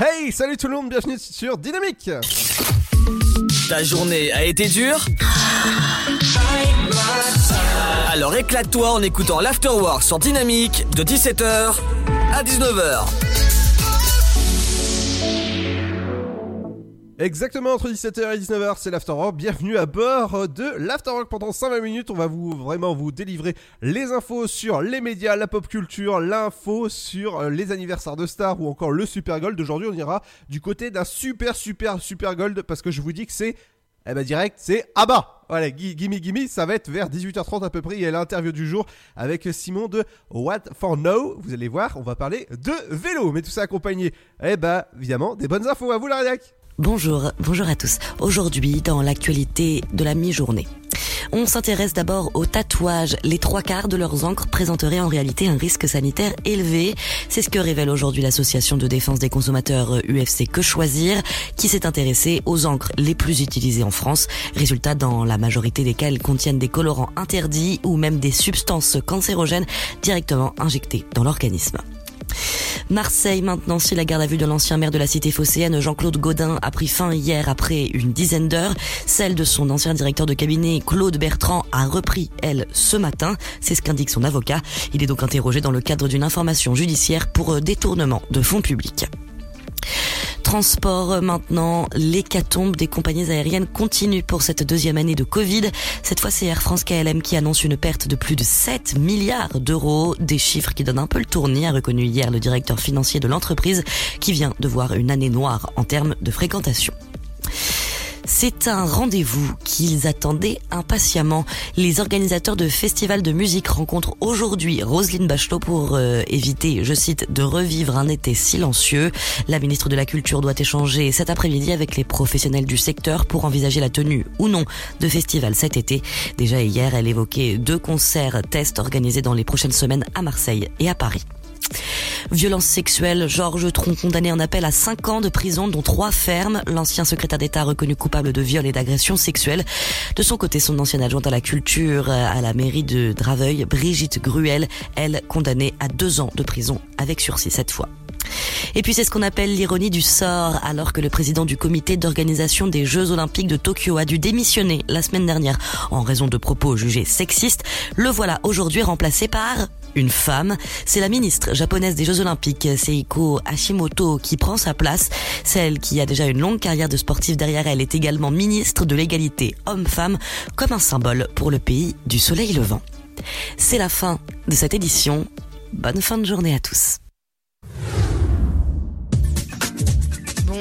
Hey, salut tout le monde, bienvenue sur Dynamique Ta journée a été dure Alors éclate-toi en écoutant l'Afterwork sur Dynamique de 17h à 19h. Exactement entre 17h et 19h, c'est l'Afterwork. Bienvenue à bord de l'Afterwork pendant 120 minutes. On va vraiment vous délivrer les infos sur les médias, la pop culture, l'info sur euh, les anniversaires de stars ou encore le Super Gold. Aujourd'hui, on ira du côté d'un super super super Gold parce que je vous dis que c'est eh ben direct, c'est à bas. Voilà, gimme gimme, ça va être vers 18h30 à peu près. Il y a l'interview du jour avec Simon de What for Now. Vous allez voir, on va parler de vélo, mais tout ça accompagné, eh ben évidemment, des bonnes infos. À vous, l'Ariac. Bonjour, bonjour à tous. Aujourd'hui, dans l'actualité de la mi-journée. On s'intéresse d'abord aux tatouages. Les trois quarts de leurs encres présenteraient en réalité un risque sanitaire élevé. C'est ce que révèle aujourd'hui l'association de défense des consommateurs UFC Que Choisir, qui s'est intéressée aux encres les plus utilisées en France. Résultat, dans la majorité desquelles contiennent des colorants interdits ou même des substances cancérogènes directement injectées dans l'organisme. Marseille maintenant, si la garde à vue de l'ancien maire de la cité phocéenne, Jean-Claude Godin, a pris fin hier après une dizaine d'heures. Celle de son ancien directeur de cabinet, Claude Bertrand, a repris, elle, ce matin. C'est ce qu'indique son avocat. Il est donc interrogé dans le cadre d'une information judiciaire pour euh, détournement de fonds publics. Transport maintenant, l'hécatombe des compagnies aériennes continue pour cette deuxième année de Covid. Cette fois, c'est Air France KLM qui annonce une perte de plus de 7 milliards d'euros. Des chiffres qui donnent un peu le tournis, a reconnu hier le directeur financier de l'entreprise qui vient de voir une année noire en termes de fréquentation. C'est un rendez-vous qu'ils attendaient impatiemment. Les organisateurs de festivals de musique rencontrent aujourd'hui Roselyne Bachelot pour euh, éviter, je cite, de revivre un été silencieux. La ministre de la Culture doit échanger cet après-midi avec les professionnels du secteur pour envisager la tenue ou non de festivals cet été. Déjà hier, elle évoquait deux concerts tests organisés dans les prochaines semaines à Marseille et à Paris. Violence sexuelle, Georges Tron condamné en appel à 5 ans de prison, dont 3 fermes. L'ancien secrétaire d'État reconnu coupable de viol et d'agression sexuelle. De son côté, son ancienne adjointe à la culture à la mairie de Draveuil, Brigitte Gruel, elle condamnée à 2 ans de prison avec sursis cette fois. Et puis c'est ce qu'on appelle l'ironie du sort, alors que le président du comité d'organisation des Jeux Olympiques de Tokyo a dû démissionner la semaine dernière en raison de propos jugés sexistes. Le voilà aujourd'hui remplacé par une femme. C'est la ministre japonaise des Jeux Olympiques, Seiko Hashimoto, qui prend sa place. Celle qui a déjà une longue carrière de sportive derrière elle est également ministre de l'égalité homme-femme, comme un symbole pour le pays du soleil levant. C'est la fin de cette édition. Bonne fin de journée à tous.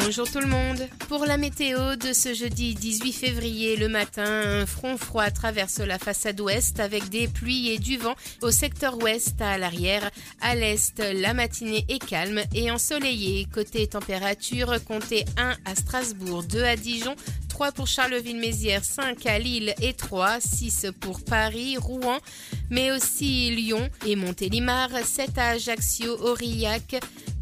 Bonjour tout le monde. Pour la météo de ce jeudi 18 février, le matin, un front froid traverse la façade ouest avec des pluies et du vent au secteur ouest à l'arrière. À l'est, la matinée est calme et ensoleillée. Côté température, comptez 1 à Strasbourg, 2 à Dijon, 3 pour Charleville-Mézières, 5 à Lille et 3, 6 pour Paris, Rouen, mais aussi Lyon et Montélimar, 7 à Ajaccio, Aurillac,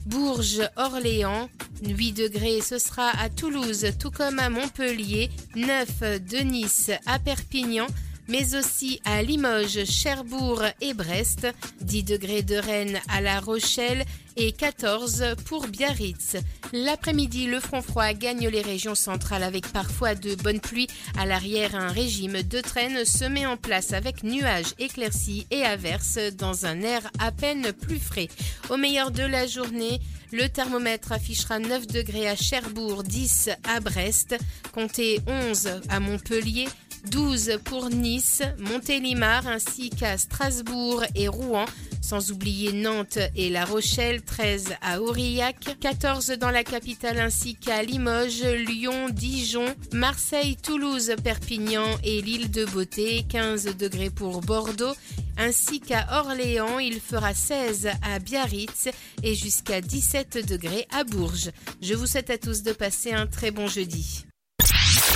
Bourges, Orléans, 8 degrés, ce sera à Toulouse, tout comme à Montpellier, 9 de Nice à Perpignan, mais aussi à Limoges, Cherbourg et Brest, 10 degrés de Rennes à La Rochelle et 14 pour Biarritz. L'après-midi, le front froid gagne les régions centrales avec parfois de bonnes pluies. À l'arrière, un régime de traîne se met en place avec nuages éclaircis et averses dans un air à peine plus frais. Au meilleur de la journée, le thermomètre affichera 9 degrés à Cherbourg, 10 à Brest, comptez 11 à Montpellier, 12 pour Nice, Montélimar ainsi qu'à Strasbourg et Rouen, sans oublier Nantes et La Rochelle, 13 à Aurillac, 14 dans la capitale ainsi qu'à Limoges, Lyon, Dijon, Marseille, Toulouse, Perpignan et l'île de Beauté, 15 degrés pour Bordeaux, ainsi qu'à Orléans, il fera 16 à Biarritz et jusqu'à 17 degrés à Bourges. Je vous souhaite à tous de passer un très bon jeudi.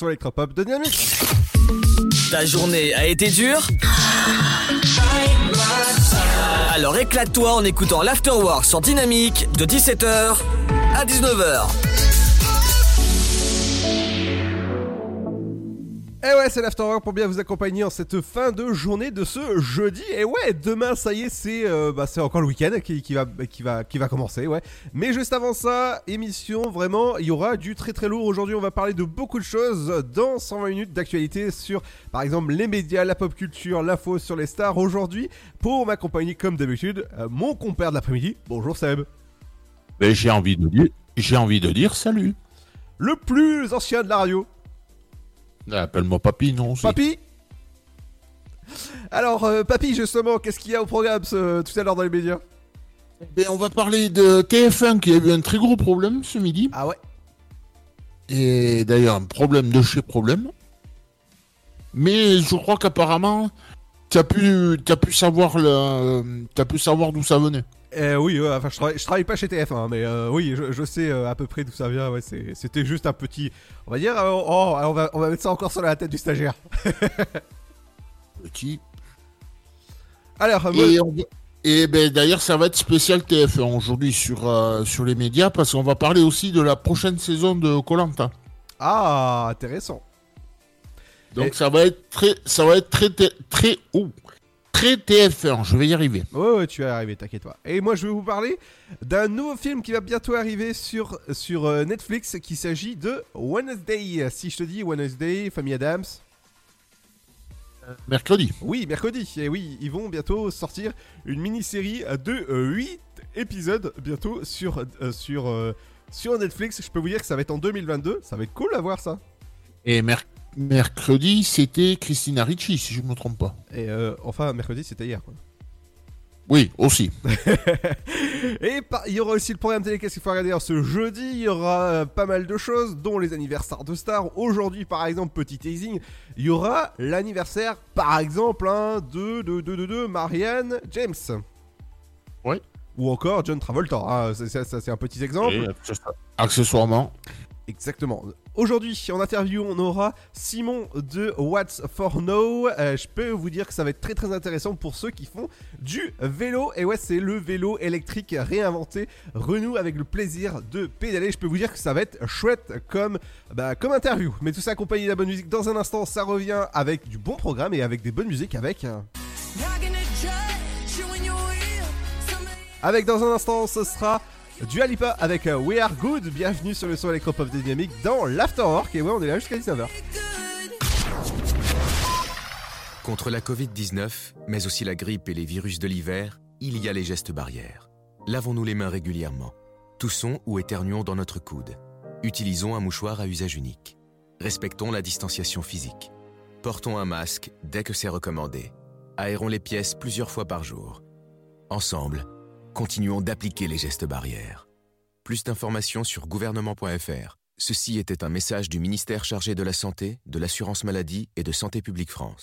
Sur électropop de Dynamique. Ta journée a été dure Alors éclate-toi en écoutant l'Afterwork sur Dynamique de 17h à 19h. Et ouais, c'est l'Afterwork pour bien vous accompagner en cette fin de journée de ce jeudi. Et ouais, demain, ça y est, c'est euh, bah, c'est encore le week-end qui, qui va, qui, va, qui va commencer, ouais. Mais juste avant ça, émission, vraiment, il y aura du très très lourd. Aujourd'hui, on va parler de beaucoup de choses dans 120 minutes d'actualité sur, par exemple, les médias, la pop culture, l'info sur les stars. Aujourd'hui, pour m'accompagner comme d'habitude, euh, mon compère de l'après-midi. Bonjour Seb. Ben, j'ai envie de dire, j'ai envie de dire salut. Le plus ancien de la radio. Appelle-moi papy, non Papy Alors, euh, Papy, justement, qu'est-ce qu'il y a au programme ce- tout à l'heure dans les médias Ben, on va parler de TF1 qui a eu un très gros problème ce midi. Ah ouais Et d'ailleurs, un problème de chez problème. Mais je crois qu'apparemment, tu as pu, t'as pu savoir le, t'as pu savoir d'où ça venait. Euh, oui, ouais, enfin, je travaille, je travaille pas chez TF1, mais euh, oui, je, je sais euh, à peu près d'où ça vient. Ouais, c'était juste un petit, on va dire, euh, oh, on va, on va mettre ça encore sur la tête du stagiaire. Petit. Alors, euh, moi- Et, on et ben d'ailleurs, ça va être spécial TF1 aujourd'hui sur euh, sur les médias parce qu'on va parler aussi de la prochaine saison de Colanta. ah, intéressant. Donc Et- ça va être très, ça va être très très très, oh, très TF1. Je vais y arriver. Ouais, ouais, tu vas y arriver, t'inquiète pas. Et moi, je vais vous parler d'un nouveau film qui va bientôt arriver sur, sur euh, Netflix, qui s'agit de Wednesday. Si je te dis Wednesday, Famille Adams. Mercredi. Oui, mercredi. Et oui, ils vont bientôt sortir une mini-série de 8 épisodes bientôt sur, euh, sur, euh, sur Netflix. Je peux vous dire que ça va être en 2022. Ça va être cool à voir ça. Et mer- mercredi, c'était Christina Ricci, si je ne me trompe pas. Et euh, enfin, mercredi, c'était hier. quoi. Oui, aussi. Et il y aura aussi le programme télé qu'est-ce qu'il faut regarder Alors, ce jeudi. Il y aura euh, pas mal de choses, dont les anniversaires de stars. Aujourd'hui, par exemple, petit teasing, il y aura l'anniversaire, par exemple, hein, de, de, de, de, de Marianne James. Ouais. Ou encore John Travolta. hein, c'est- ça, ça, c'est un petit exemple. Accessoirement. Exactement. Aujourd'hui, en interview, on aura Simon de What's for Now. Euh, je peux vous dire que ça va être très très intéressant pour ceux qui font du vélo. Et ouais, c'est le vélo électrique réinventé, renoue avec le plaisir de pédaler. Je peux vous dire que ça va être chouette comme, bah, comme interview. Mais tout ça accompagné de la bonne musique. Dans un instant, ça revient avec du bon programme et avec des bonnes musiques avec... euh, Avec dans un instant, ce sera du Alipa avec euh, We Are Good. Bienvenue sur le son électropop dynamique dans l'Afterwork. Et ouais, on est là jusqu'à 19h. Contre la Covid-19, mais aussi la grippe et les virus de l'hiver, il y a les gestes barrières. Lavons-nous les mains régulièrement. Toussons ou éternuons dans notre coude. Utilisons un mouchoir à usage unique. Respectons la distanciation physique. Portons un masque dès que c'est recommandé. Aérons les pièces plusieurs fois par jour. Ensemble, continuons d'appliquer les gestes barrières. Plus d'informations sur gouvernement.fr. Ceci était un message du ministère chargé de la Santé, de l'Assurance Maladie et de Santé Publique France.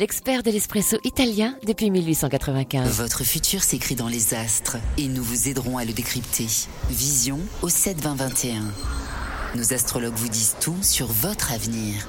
l'expert de l'espresso italien depuis 1895. Votre futur s'écrit dans les astres et nous vous aiderons à le décrypter. Vision au 7 20 21. Nos astrologues vous disent tout sur votre avenir.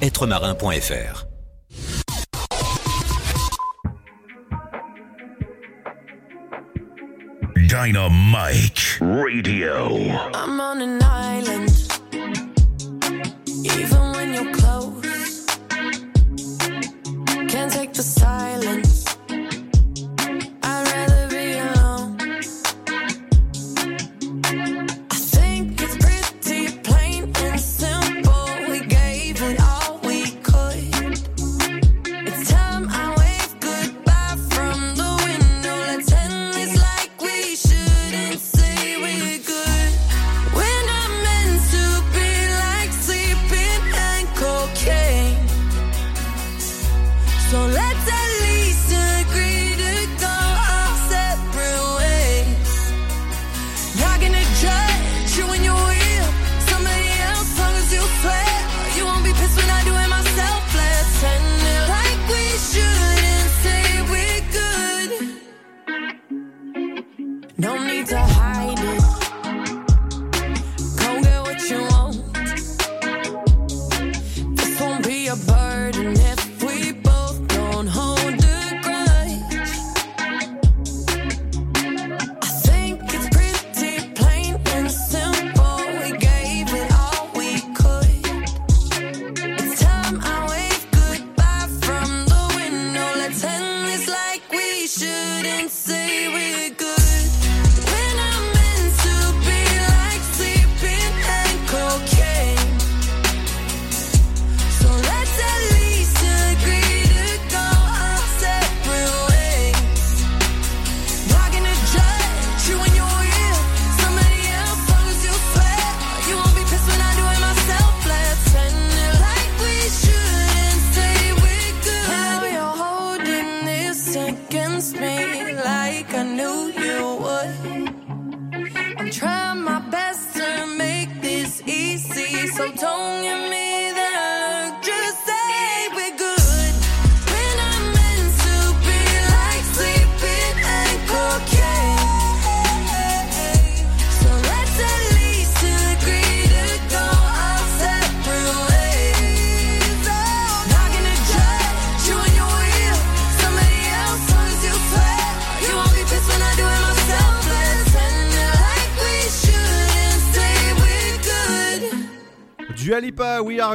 êtremarin.fr. Dynamite Radio. I'm on an island. Even when you're close, can't take the silence.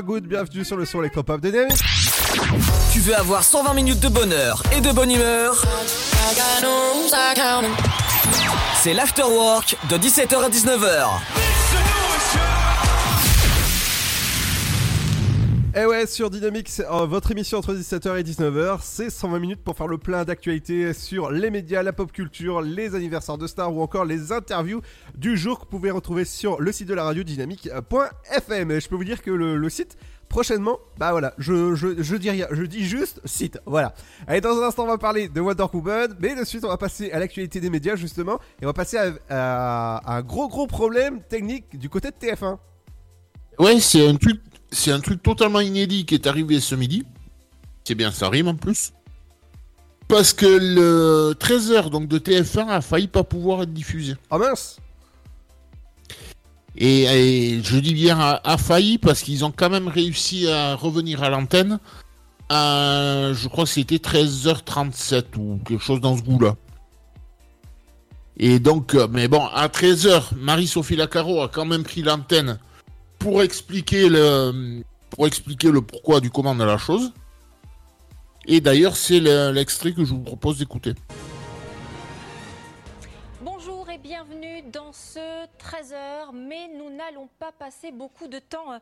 Bienvenue sur le son électropop de Dynamique. Tu veux avoir 120 minutes de bonheur et de bonne humeur? C'est l'afterwork de 17h à 19h. Eh ouais, sur Dynamique, c'est, euh, votre émission entre 17h et 19h, c'est 120 minutes pour faire le plein d'actualités sur les médias, la pop culture, les anniversaires de stars ou encore les interviews du jour que vous pouvez retrouver sur le site de la radio dynamique.fm. Et je peux vous dire que le, site, prochainement, bah voilà, je, je, je dis rien, je dis juste site, voilà. Allez, dans un instant, on va parler de Wonder Woman, mais de suite, on va passer à l'actualité des médias justement, et on va passer à un gros gros problème technique du côté de TF1. Ouais, c'est un truc, c'est un truc totalement inédit qui est arrivé ce midi. C'est bien, ça rime en plus. Parce que le 13h donc de TF1 a failli pas pouvoir être diffusé. Ah mince et, et je dis bien a, a failli parce qu'ils ont quand même réussi à revenir à l'antenne. à, je crois que c'était 13h37 ou quelque chose dans ce goût-là. Et donc, euh, mais bon, à 13h, Marie-Sophie Lacaro a quand même pris l'antenne pour expliquer le, pour expliquer le pourquoi du comment de la chose. Et d'ailleurs, c'est le- l'extrait que je vous propose d'écouter. Bonjour et bienvenue dans ce 13h, mais nous n'allons pas passer beaucoup de temps euh,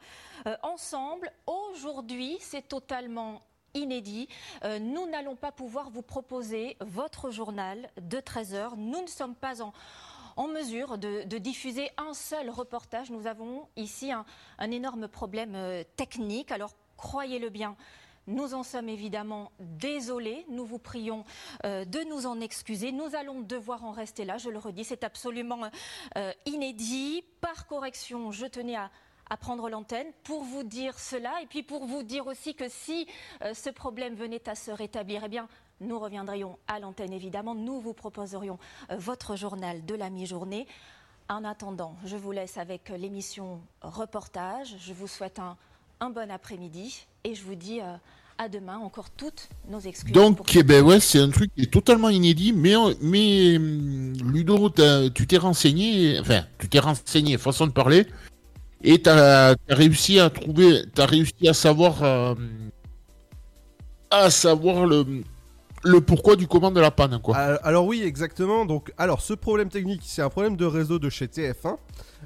euh, ensemble. Aujourd'hui, c'est totalement inédit. Euh, nous n'allons pas pouvoir vous proposer votre journal de 13h. Nous ne sommes pas en, en mesure de, diffuser un seul reportage. Nous avons ici un, énorme problème euh, technique. Alors, croyez-le bien. Nous en sommes évidemment désolés. Nous vous prions euh, de nous en excuser. Nous allons devoir en rester là. Je le redis, c'est absolument euh, inédit. Par correction, je tenais à, prendre l'antenne pour vous dire cela et puis pour vous dire aussi que si ce problème venait à se rétablir, eh bien, nous reviendrions à l'antenne évidemment. Nous vous proposerions euh, votre journal de la mi-journée. En attendant, je vous laisse avec euh, l'émission Reportage. Je vous souhaite un, un bon après-midi et je vous dis euh, à demain. Encore toutes nos excuses. Donc, eh ben ouais, c'est un truc qui est totalement inédit, mais, mais hum, Ludo, tu t'es renseigné, enfin, tu t'es renseigné, façon de parler, et t'as as réussi à trouver, t'as réussi à savoir, euh, à savoir le, le pourquoi du comment de la panne, quoi. Alors, oui, exactement. Donc, alors ce problème technique, c'est un problème de réseau de chez TF1.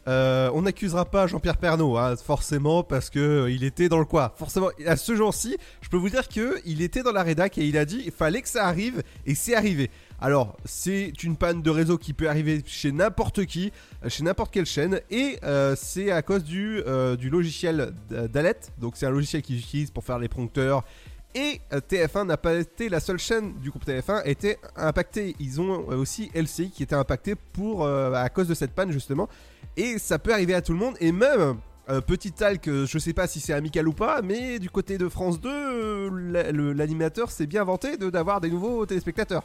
Euh, on n'accusera pas Jean-Pierre Pernaud, hein, forcément, parce que euh, il était dans le quoi. Forcément, à ce jour-ci, je peux vous dire que il était dans la rédac et il a dit il fallait que ça arrive et c'est arrivé. Alors, c'est une panne de réseau qui peut arriver chez n'importe qui, euh, chez n'importe quelle chaîne, et euh, c'est à cause du, du logiciel d'Alet. Donc, c'est un logiciel qu'ils utilisent pour faire les prompteurs et euh, TF1 n'a pas été la seule chaîne du groupe TF1 était impactée. Ils ont euh, aussi LCI qui était impacté pour euh, à cause de cette panne justement. Et ça peut arriver à tout le monde. Et même euh, petit talk, euh, je sais pas si c'est amical ou pas, mais du côté de France 2, euh, la- le- l'animateur s'est bien vanté de d'avoir des nouveaux téléspectateurs.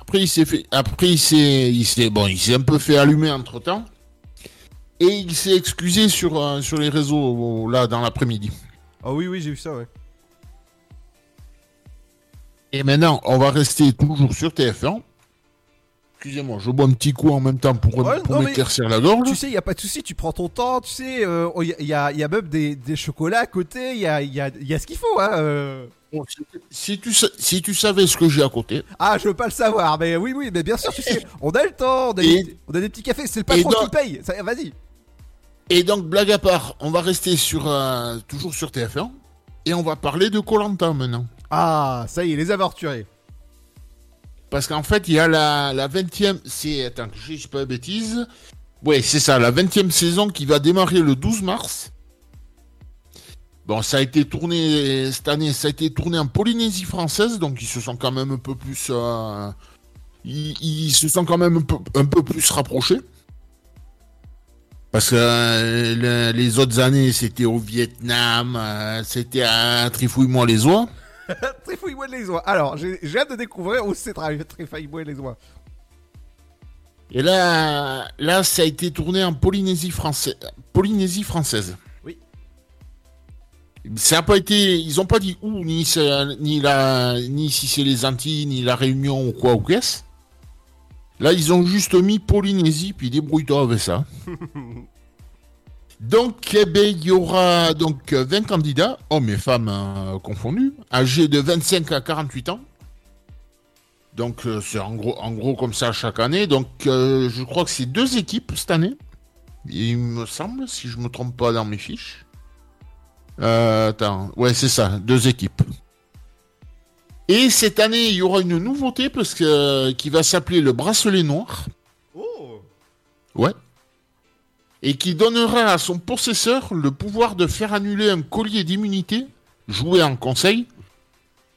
Après, il s'est fait, après, il s'est, il s'est, bon, il s'est un peu fait allumer entre temps. Et il s'est excusé sur, sur les réseaux, là, dans l'après-midi. Ah oui, oui, j'ai vu ça, ouais. Et maintenant, on va rester toujours sur TF1. Excusez-moi, je bois un petit coup en même temps pour, Ouais, pour m'éclaircir la gorge. Tu sais, il y a pas de souci, tu prends ton temps, tu sais, euh, il y, a- il y a, y a même des, des chocolats à côté, il y a, y, a, y a ce qu'il faut, hein. euh. Bon, si, si tu, si tu savais ce que j'ai à côté. Ah, je veux pas le savoir, mais oui, oui, mais bien sûr, tu sais, on a le temps, on a, Et- des, on a des petits cafés, c'est le patron qui paye, vas-y. Et donc, blague à part, on va rester sur, euh, toujours sur TF1. Et on va parler de Colanta maintenant. Ah, ça y est, les aventurés. Parce qu'en fait, il y a la, la 20e. C'est. Attends, je dis pas de bêtises. Ouais, c'est ça, la 20e saison qui va démarrer le 12 mars. Bon, ça a été tourné cette année, ça a été tourné en Polynésie française, donc ils se sont quand même un peu plus. euh, ils, se sont quand même un peu, plus rapprochés. Parce que euh, le- les autres années, c'était au Vietnam, euh, c'était à Trifouille-moi les oies. Trifouille-moi les oies. Alors, j'ai hâte de découvrir où c'est Trifouille-moi les oies. Et là, là, ça a été tourné en Polynésie française. Polynésie française. Oui. Ça a pas été, ils ont pas dit où, ni, ni la, ni si c'est les Antilles, ni la Réunion ou quoi ou qu'est-ce. Là, ils ont juste mis Polynésie, puis débrouille-toi avec ça. Donc, eh ben, il y aura donc euh, 20 candidats, hommes et femmes euh, confondus, âgés de 25 à 48 ans. Donc, euh, c'est en gros, en gros comme ça chaque année. Donc, euh, je crois que c'est deux équipes cette année. Il me semble, si je me trompe pas dans mes fiches. Euh, attends, ouais, c'est ça, deux équipes. Et cette année, il y aura une nouveauté parce que qui va s'appeler le bracelet noir. Oh Ouais. Et qui donnera à son possesseur le pouvoir de faire annuler un collier d'immunité joué en conseil.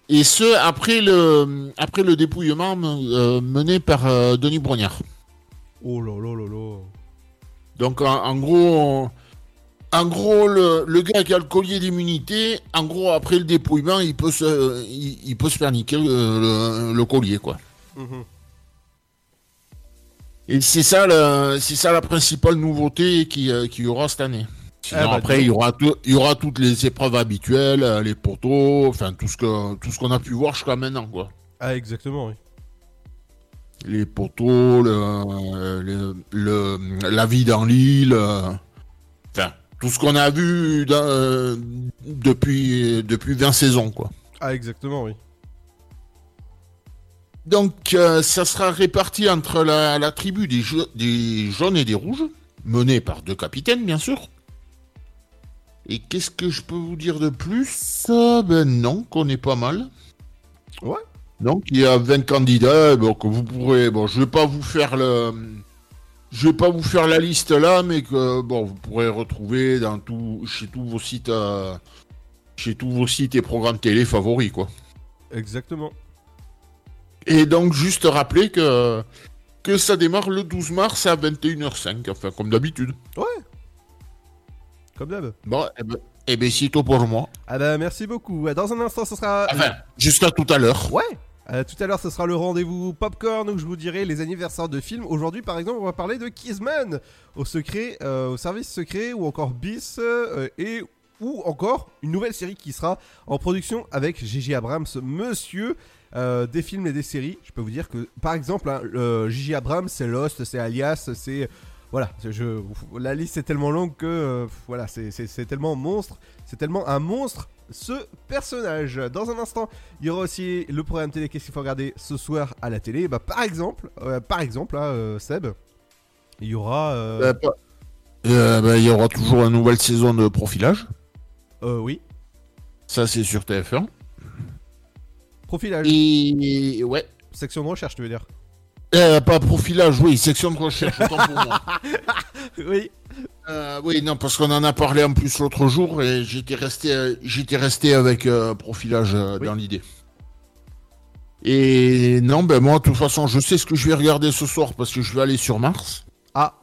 Et ce, après le, après le dépouillement euh, mené par euh, Denis Brognard. Oh là là là là. Donc en, en gros, En gros, le, le gars qui a le collier d'immunité, en gros, après le dépouillement, il peut se, il, il peut se faire niquer le, le- le collier, quoi. Mhm. Et c'est ça, la- c'est ça la principale nouveauté qui, euh, qu'il y aura cette année. Sinon, Ah bah, après, il y, aura tout- il y aura toutes les épreuves habituelles, euh, les poteaux, enfin, tout ce que, tout ce qu'on a pu voir jusqu'à maintenant, quoi. Ah, exactement, oui. Les poteaux, le, le, le- la vie dans l'île, euh, enfin, tout ce qu'on a vu dans- depuis, depuis 20 saisons, quoi. Ah, exactement, oui. Donc, euh, ça sera réparti entre la, la tribu des, des jaunes et des rouges, menée par deux capitaines, bien sûr. Et qu'est-ce que je peux vous dire de plus? Euh, Ben non, qu'on est pas mal. Ouais. Donc, il y a 20 candidats, donc vous pourrez... Bon, je vais pas vous faire le... Je vais pas vous faire la liste là, mais que bon, vous pourrez retrouver dans tout, chez tous vos sites, euh, chez tous vos sites et programmes télé favoris, quoi. Exactement. Et donc, juste rappeler que, que ça démarre le 12 mars à 21h05, enfin, comme d'habitude. Ouais. Comme d'hab. Bon, eh ben, eh ben, c'est tout pour moi. Ah bah merci beaucoup. Dans un instant, ce sera... Enfin, jusqu'à tout à l'heure. Ouais. Euh, tout à l'heure, ce sera le rendez-vous popcorn où je vous dirai les anniversaires de films. Aujourd'hui, par exemple, on va parler de Kissman au secret, euh, au service secret ou encore Bis euh, et ou encore une nouvelle série qui sera en production avec Gigi Abrams, monsieur euh, des films et des séries. Je peux vous dire que, par exemple, hein, le Gigi Abrams, c'est Lost, c'est Alias, c'est voilà, je, la liste est tellement longue que euh, voilà, c'est- tellement monstre, c'est tellement un monstre ce personnage. Dans un instant, il y aura aussi le programme télé qu'est-ce qu'il faut regarder ce soir à la télé? Bah par exemple, euh, par exemple, euh, Seb, il y aura. ben, il y aura toujours une nouvelle saison de profilage. euh, oui, Ça, c'est sur TF1. Profilage. Et ouais. Section de recherche, tu veux dire Euh, pas profilage, oui, section de recherche, autant pour moi. Oui. Euh, oui, non, parce qu'on en a parlé en plus l'autre jour et j'étais resté, j'étais resté avec euh, profilage dans l'idée. Et non, ben moi, de toute façon, je sais ce que je vais regarder ce soir parce que je vais aller sur Mars. Ah.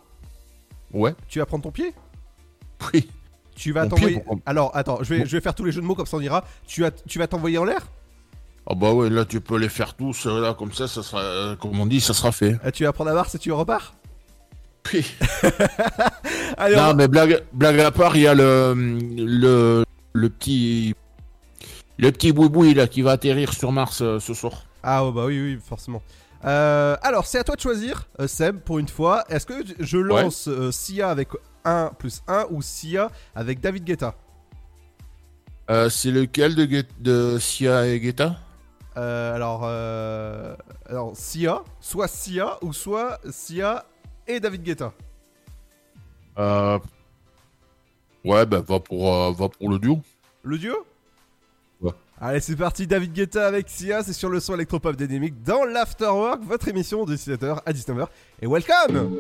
Ouais. Tu vas prendre ton pied? Oui. Tu vas t'envoyer. Alors, attends, je vais, je vais faire tous les jeux de mots comme ça on ira. Tu vas t'envoyer en l'air? Ah bah ouais, là tu peux les faire tous, euh, là comme ça, ça sera, euh, comme on dit, ça sera fait. Euh, Tu vas prendre la Mars et tu repars Oui. Allez, on non, mais blague, blague à part, il y a le, le, le petit, le petit boui là qui va atterrir sur Mars euh, ce soir. Ah ouais, bah oui, oui, forcément. Euh, alors, c'est à toi de choisir, Seb, pour une fois. Est-ce que je lance Sia avec 1 plus 1 ou Sia avec David Guetta? Euh, c'est lequel de Sia et Guetta? Euh, alors, euh, alors, Sia, soit Sia ou soit Sia et David Guetta. euh... Ouais, bah va pour, euh, va pour le duo. Le duo? Ouais. Allez, c'est parti, David Guetta avec Sia, c'est sur le son électropop dynamique dans l'Afterwork, votre émission de 17h à 19h. Et welcome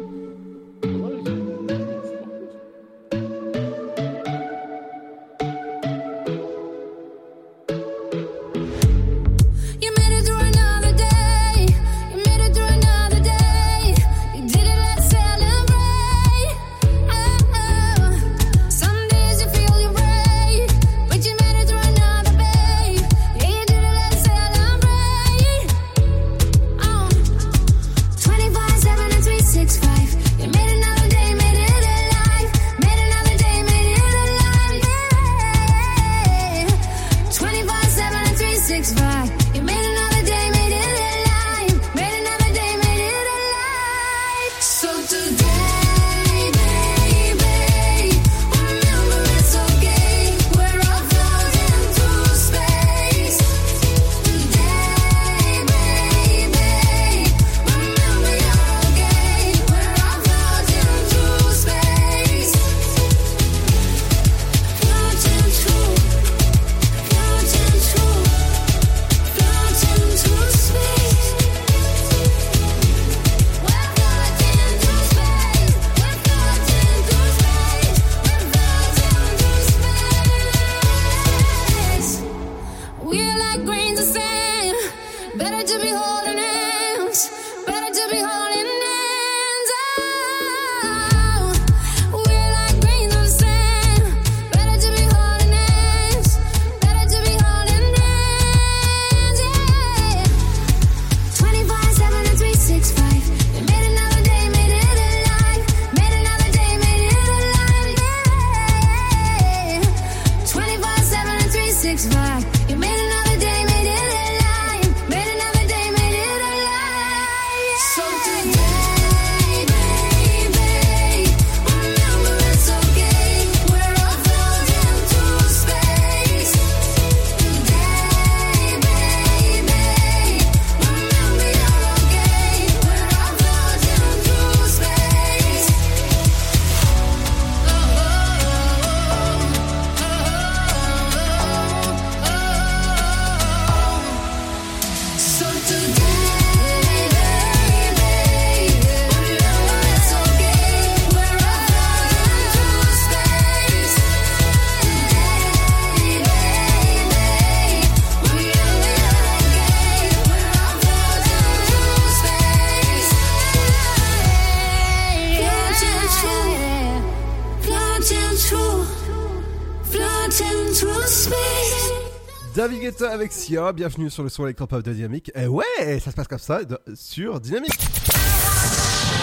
Sia, bienvenue sur le son électropop de Dynamique. Et ouais, ça se passe comme ça de- sur Dynamique.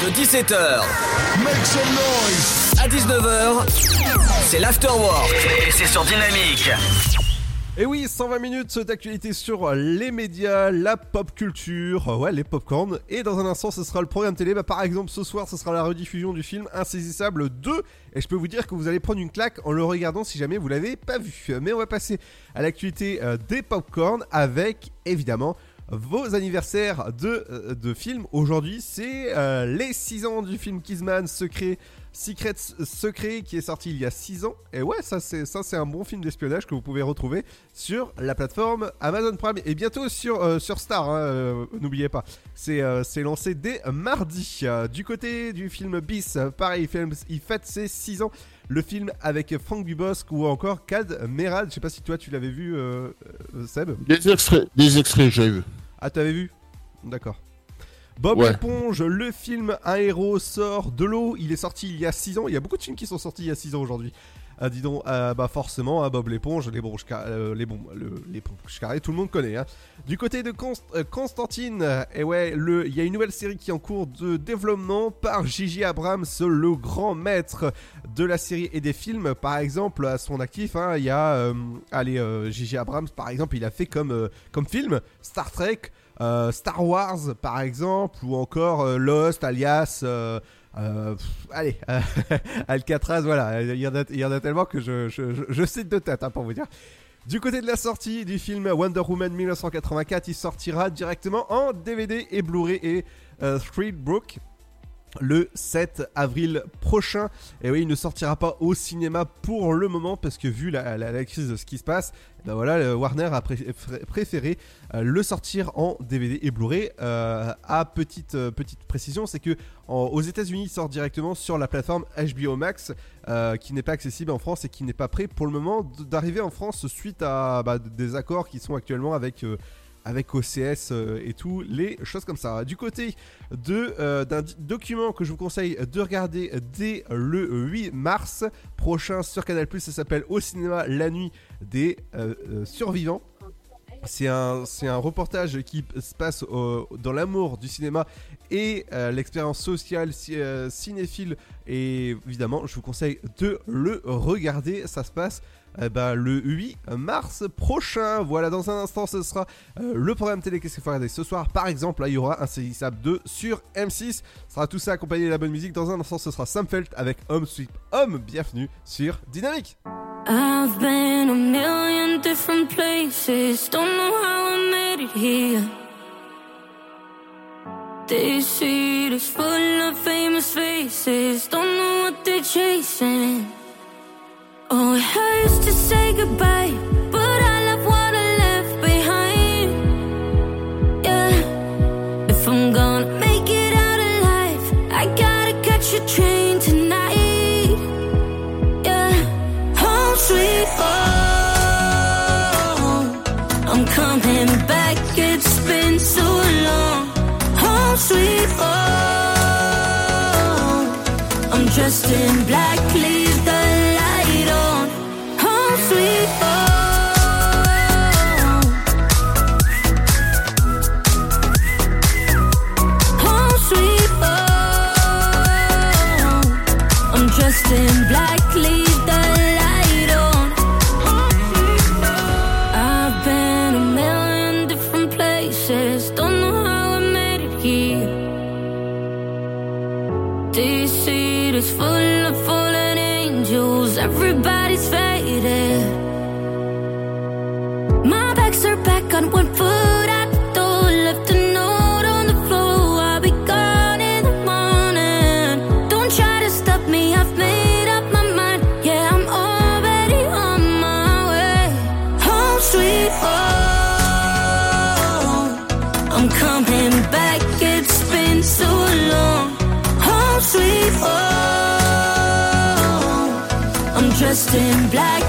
De 17h Make some noise à 19h, c'est l'afterwork et c'est sur Dynamique. Et oui, 120 minutes d'actualité sur les médias, la pop culture, euh, ouais, les popcorn. Et dans un instant, ce sera le programme télé. Bah, par exemple, ce soir, ce sera la rediffusion du film Insaisissable 2. Et je peux vous dire que vous allez prendre une claque en le regardant si jamais vous l'avez pas vu. Mais on va passer à l'actualité euh, des popcorn avec, évidemment, vos anniversaires de, euh, de films. Aujourd'hui, c'est les 6 ans du film Kissman Secret. Secret Secret qui est sorti il y a 6 ans. Et ouais, ça c'est ça c'est un bon film d'espionnage que vous pouvez retrouver sur la plateforme Amazon Prime et bientôt sur, euh, sur Star. hein, euh, N'oubliez pas, c'est euh, c'est lancé dès mardi. Du côté du film Bis, pareil, il, fête ses 6 ans. Le film avec Franck Dubosc ou encore Cad Merad. Je sais pas si toi tu l'avais vu, Seb. Des extraits, des extraits, j'avais vu. Ah, t'avais vu? D'accord. Bob Ouais. l'éponge, le film Un héros sort de l'eau. Il est sorti il y a 6 ans. Il y a beaucoup de films qui sont sortis il y a 6 ans aujourd'hui. Ah, dis donc, ah, bah forcément, hein, Bob l'éponge, les bronches euh, les, le, carrées, tout le monde connaît. hein. Du côté de Const- euh, Constantine, euh, et ouais, il y a une nouvelle série qui est en cours de développement par Gigi Abrams, le grand maître de la série et des films. Par exemple, à son actif, hein, il y a, euh, allez, euh, Gigi Abrams, par exemple, il a fait comme, euh, comme film Star Trek, euh, Star Wars, par exemple, ou encore euh, Lost, alias. euh, allez, Alcatraz, voilà, il y, en a, tellement que je, cite de tête hein, pour vous dire. Du côté de la sortie du film Wonder Woman 1984, il sortira directement en DVD et Blu-ray et euh, Streetbrook le 7 avril prochain. Et oui, il ne sortira pas au cinéma pour le moment parce que vu la, crise de ce qui se passe, ben voilà, le Warner a préféré euh, le sortir en DVD et Blu-ray. Euh, à petite, euh, précision, c'est que aux États-Unis, il sort directement sur la plateforme HBO Max, euh, qui n'est pas accessible en France et qui n'est pas prêt pour le moment d'arriver en France suite à bah, des accords qui sont actuellement avec. euh, avec OCS euh, et tout, les choses comme ça. Du côté de, euh, d'un document que je vous conseille de regarder dès le 8 mars prochain sur Canal+, ça s'appelle Au cinéma la nuit des euh, survivants. C'est un, un reportage qui se passe dans l'amour du cinéma et l'expérience sociale ci- cinéphile. Et évidemment, je vous conseille de le regarder. Ça se passe euh, bah, le 8 mars prochain. Voilà, dans un instant, ce sera euh, le programme télé. Qu'est-ce qu'il faut regarder ce soir Par exemple, là, il y aura un Saisissable 2 sur M6. Ce sera tout ça accompagné de la bonne musique. Dans un instant, ce sera Sam Felt avec Home Sweet Home. Bienvenue sur Dynamique. I've been a million different places, don't know how I made it here. This city full of famous faces, don't know what they're chasing. Oh, it hurts to say goodbye, but I love what I left behind. Yeah, if I'm gonna make it out alive, I gotta catch a train tonight. Yeah, home sweet home. I'm coming back, it's been so long. Home sweet home. I'm dressed in black, leave in black,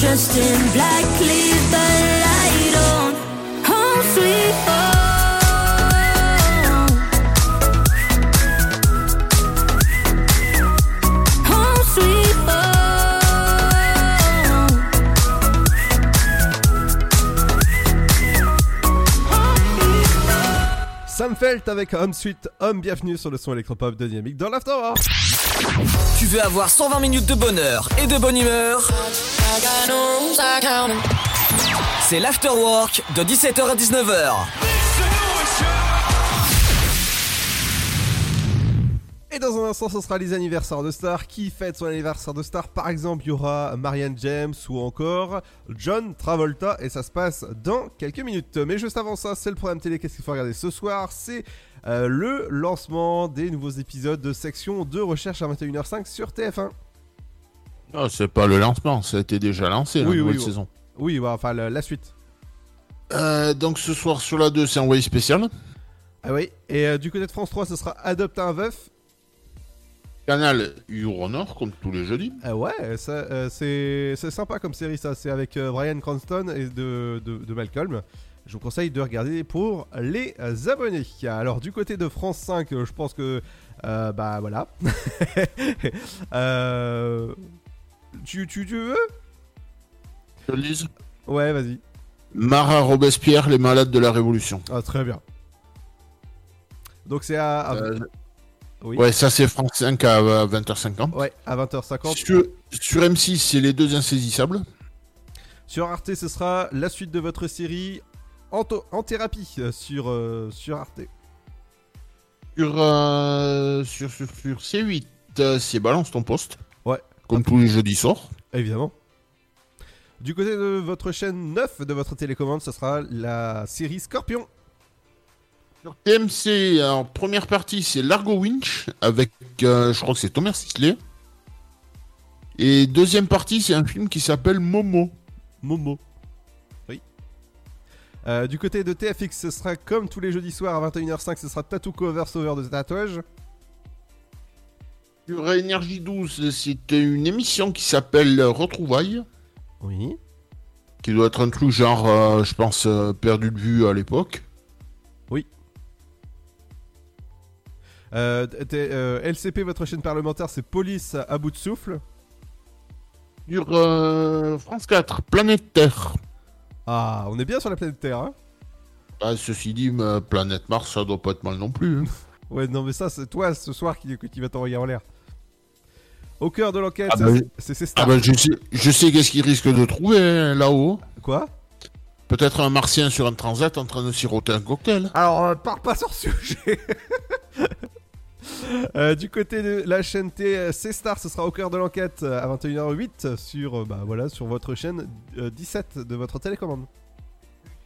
dressed avec Home Sweet Home, bienvenue sur le son électropop de Dynamique dans l'Afterwork. Tu veux avoir 120 minutes de bonheur et de bonne humeur? C'est l'Afterwork de 17h à 19h. Et dans un instant, ce sera les anniversaires de stars. Qui fête son anniversaire de star Par exemple, il y aura Marianne James ou encore John Travolta. Et ça se passe dans quelques minutes. Mais juste avant ça, c'est le programme télé. Qu'est-ce qu'il faut regarder ce soir? C'est euh, le lancement des nouveaux épisodes de section de recherche à 21h05 sur TF1. Ah, c'est pas le lancement, ça a été déjà lancé, la nouvelle oui, saison. Oui, ouais, enfin la, la suite. Euh, donc ce soir sur la 2, c'est un envoyé spécial. Ah oui. Et euh, du côté de France 3, ce sera Adopte un veuf. Canal Euronor, comme tous les jeudis. Ah ouais, c'est c'est sympa comme série ça. C'est avec Brian Cranston et de, de, de Malcolm. Je vous conseille de regarder pour les euh, abonnés. Alors du côté de France 5, euh, je pense que euh, bah voilà. Euh, tu, tu, tu veux? Je le lise Ouais, vas-y. Marat Robespierre, les malades de la Révolution. Ah très bien. Donc c'est à, à- Euh, oui. Ouais, ça c'est France 5 à euh, 20h50. Ouais, à 20h50. Sur, sur M6, c'est les deux insaisissables. Sur Arte, ce sera la suite de votre série en, thérapie euh, sur, euh, sur Arte. Sur, euh, sur, sur, sur C8, euh, c'est Balance ton poste. Ouais. Comme tous les jeudis soirs. Évidemment. Du côté de votre chaîne 9 de votre télécommande, ce sera la série Scorpion. Sur TMC, en première partie, c'est Largo Winch avec, euh, je crois que c'est Thomas Sisley. Et deuxième partie, c'est un film qui s'appelle Momo. Momo. Euh, du côté de TFX, ce sera comme tous les jeudis soirs à 21h05, ce sera Tattoo Cover Sauveur de tatouage. Sur Énergie 12, c'est une émission qui s'appelle Retrouvailles. Oui. Qui doit être un truc genre, euh, je pense, euh, perdu de vue à l'époque. Oui. LCP, votre chaîne parlementaire, c'est Police à bout de souffle. Sur France 4, Planète Terre. Ah, on est bien sur la planète Terre, hein Ah, ceci dit, ma Planète Mars, ça doit pas être mal non plus. hein. Ouais, non, mais ça, c'est toi ce soir qui, qui va t'envoyer en l'air. Au cœur de l'enquête, Ah bah, c'est- c'est c'est Ah bah, je sais, je sais qu'est-ce qu'il risque de trouver hein, là-haut. Quoi? Peut-être un martien sur un transat en train de siroter un cocktail. Alors, euh, pars pas sur ce sujet. Euh, du côté de la chaîne T, C Star, ce sera au cœur de l'enquête euh, à 21h08 sur, euh, bah, voilà, sur votre chaîne euh, 17 de votre télécommande.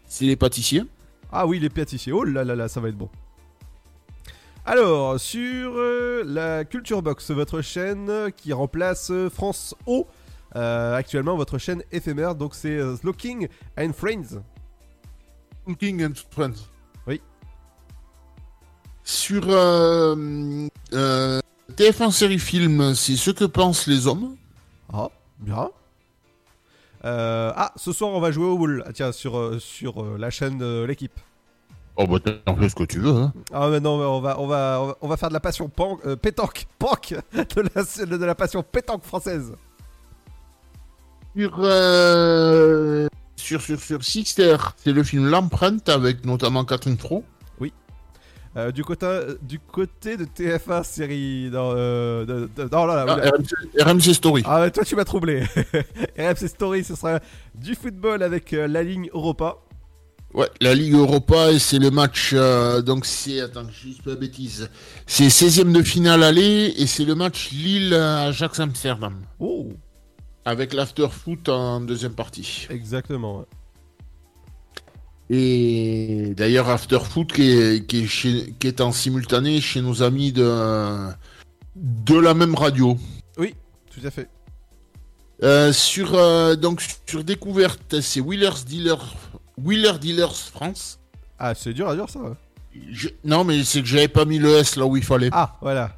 C'est les pâtissiers? Ah oui, les pâtissiers. Oh là là là, ça va être bon. Alors, sur euh, la Culture Box, votre chaîne euh, qui remplace euh, France O, euh, actuellement votre chaîne éphémère, donc c'est euh, Slowking and Friends. King and Friends. Sur euh, euh, TF1 série film, c'est ce que pensent les hommes. Ah, bien. Euh, ah, ce soir on va jouer au boule. Ah, tiens, sur, sur euh, la chaîne de l'équipe. Oh bah t'en fais ce que tu veux. Hein. Ah mais non, mais on va, on va, on va, faire de la passion pan, euh, pétanque, panque, de la, de la passion pétanque française. Sur, euh, sur, sur, sur Sixter, c'est le film L'Empreinte avec notamment Catherine Fro. Euh, du, côté, euh, du côté de TF1 série. Non, euh, de- de- non, là, là, Ah. RMC, RMC Story. Ah, mais toi tu m'as troublé. RMC Story, ce sera du football avec euh, la ligne Europa. Ouais, la Ligue Europa, et c'est le match. donc c'est. Attends, je dis pas de bêtises. C'est 16ème de finale aller, et c'est le match Lille-Ajax-Amsterdam. Oh Avec l'after foot en deuxième partie. Exactement. ouais. Et d'ailleurs, after foot qui est, qui, est chez- qui est en simultané chez nos amis de, de la même radio. Oui, tout à fait. Euh, sur, euh, donc, sur découverte, c'est Wheelers Dealers, Wheeler Dealers France. Ah, c'est dur à dire ça. Je- Non, mais c'est que j'avais pas mis le S là où il fallait. Ah, voilà.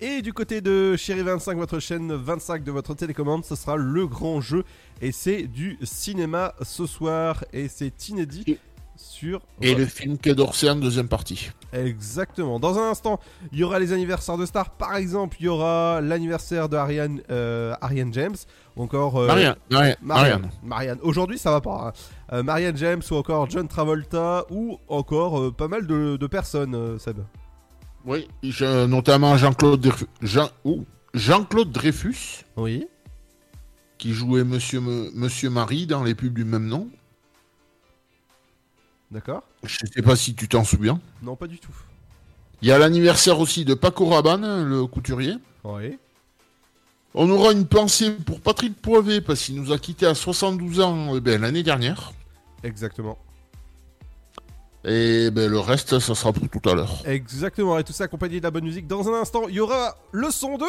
Et du côté de Chéri 25, votre chaîne 25 de votre télécommande, ce sera le grand jeu. Et c'est du cinéma ce soir. Et c'est inédit sur. Et le film Quai d'Orsay en deuxième partie. Exactement. Dans un instant, il y aura les anniversaires de stars. Par exemple, il y aura l'anniversaire de Ariane, euh, Ariane James. Ou encore. euh, Marianne, Marianne, Marianne. Marianne. Aujourd'hui, ça va pas. hein. Euh, Marianne James ou encore John Travolta. Ou encore pas mal de, de personnes, Seb. Oui, je- notamment Jean-Claude Dreyfus. Jean, ouh, Jean-Claude Dreyfus. Oui. Qui jouait Monsieur, Monsieur Marie dans les pubs du même nom. D'accord Je sais pas si tu t'en souviens. Non, pas du tout. Il y a l'anniversaire aussi de Paco Rabanne, le couturier. Oui. On aura une pensée pour Patrick Poivet parce qu'il nous a quittés à 72 ans eh ben, l'année dernière. Exactement. Et ben, le reste, ça sera pour tout à l'heure. Exactement, et tout ça accompagné de la bonne musique. Dans un instant, il y aura le son de.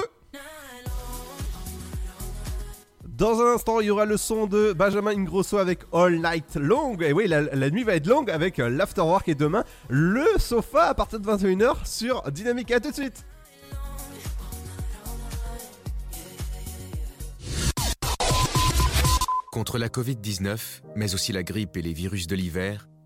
Dans un instant, il y aura le son de Benjamin Ingrosso avec All Night Long. Et oui, la, la nuit va être longue avec euh, l'afterwork et demain, le sofa à partir de 21h sur Dynamique. À tout de suite. Contre la Covid-19, mais aussi la grippe et les virus de l'hiver,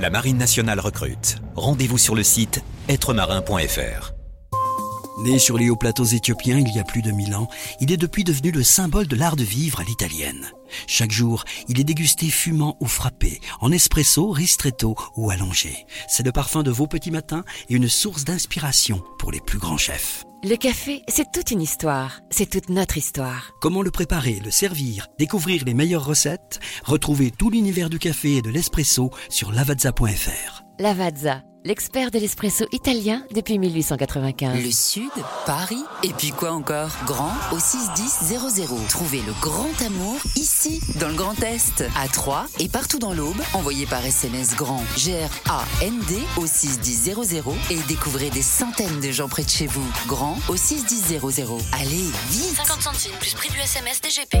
La Marine nationale recrute. Rendez-vous sur le site êtremarin.fr. Né sur les hauts plateaux éthiopiens il y a plus de mille ans, il est depuis devenu le symbole de l'art de vivre à l'italienne. Chaque jour, il est dégusté fumant ou frappé, en espresso, ristretto ou allongé. C'est le parfum de vos petits matins et une source d'inspiration pour les plus grands chefs. Le café, c'est toute une histoire. C'est toute notre histoire. Comment le préparer, le servir, découvrir les meilleures recettes? Retrouvez tout l'univers du café et de l'espresso sur lavazza.fr. Lavazza, l'expert de l'espresso italien depuis 1895. Le Sud, Paris, et puis quoi encore? Grand au 61000. Trouvez le grand amour ici, dans le Grand Est, à Troyes et partout dans l'Aube. Envoyez par SMS grand G-R-A-N-D au 61000 et découvrez des centaines de gens près de chez vous. Grand au 61000. Allez, vite 50 centimes plus prix du SMS DGP.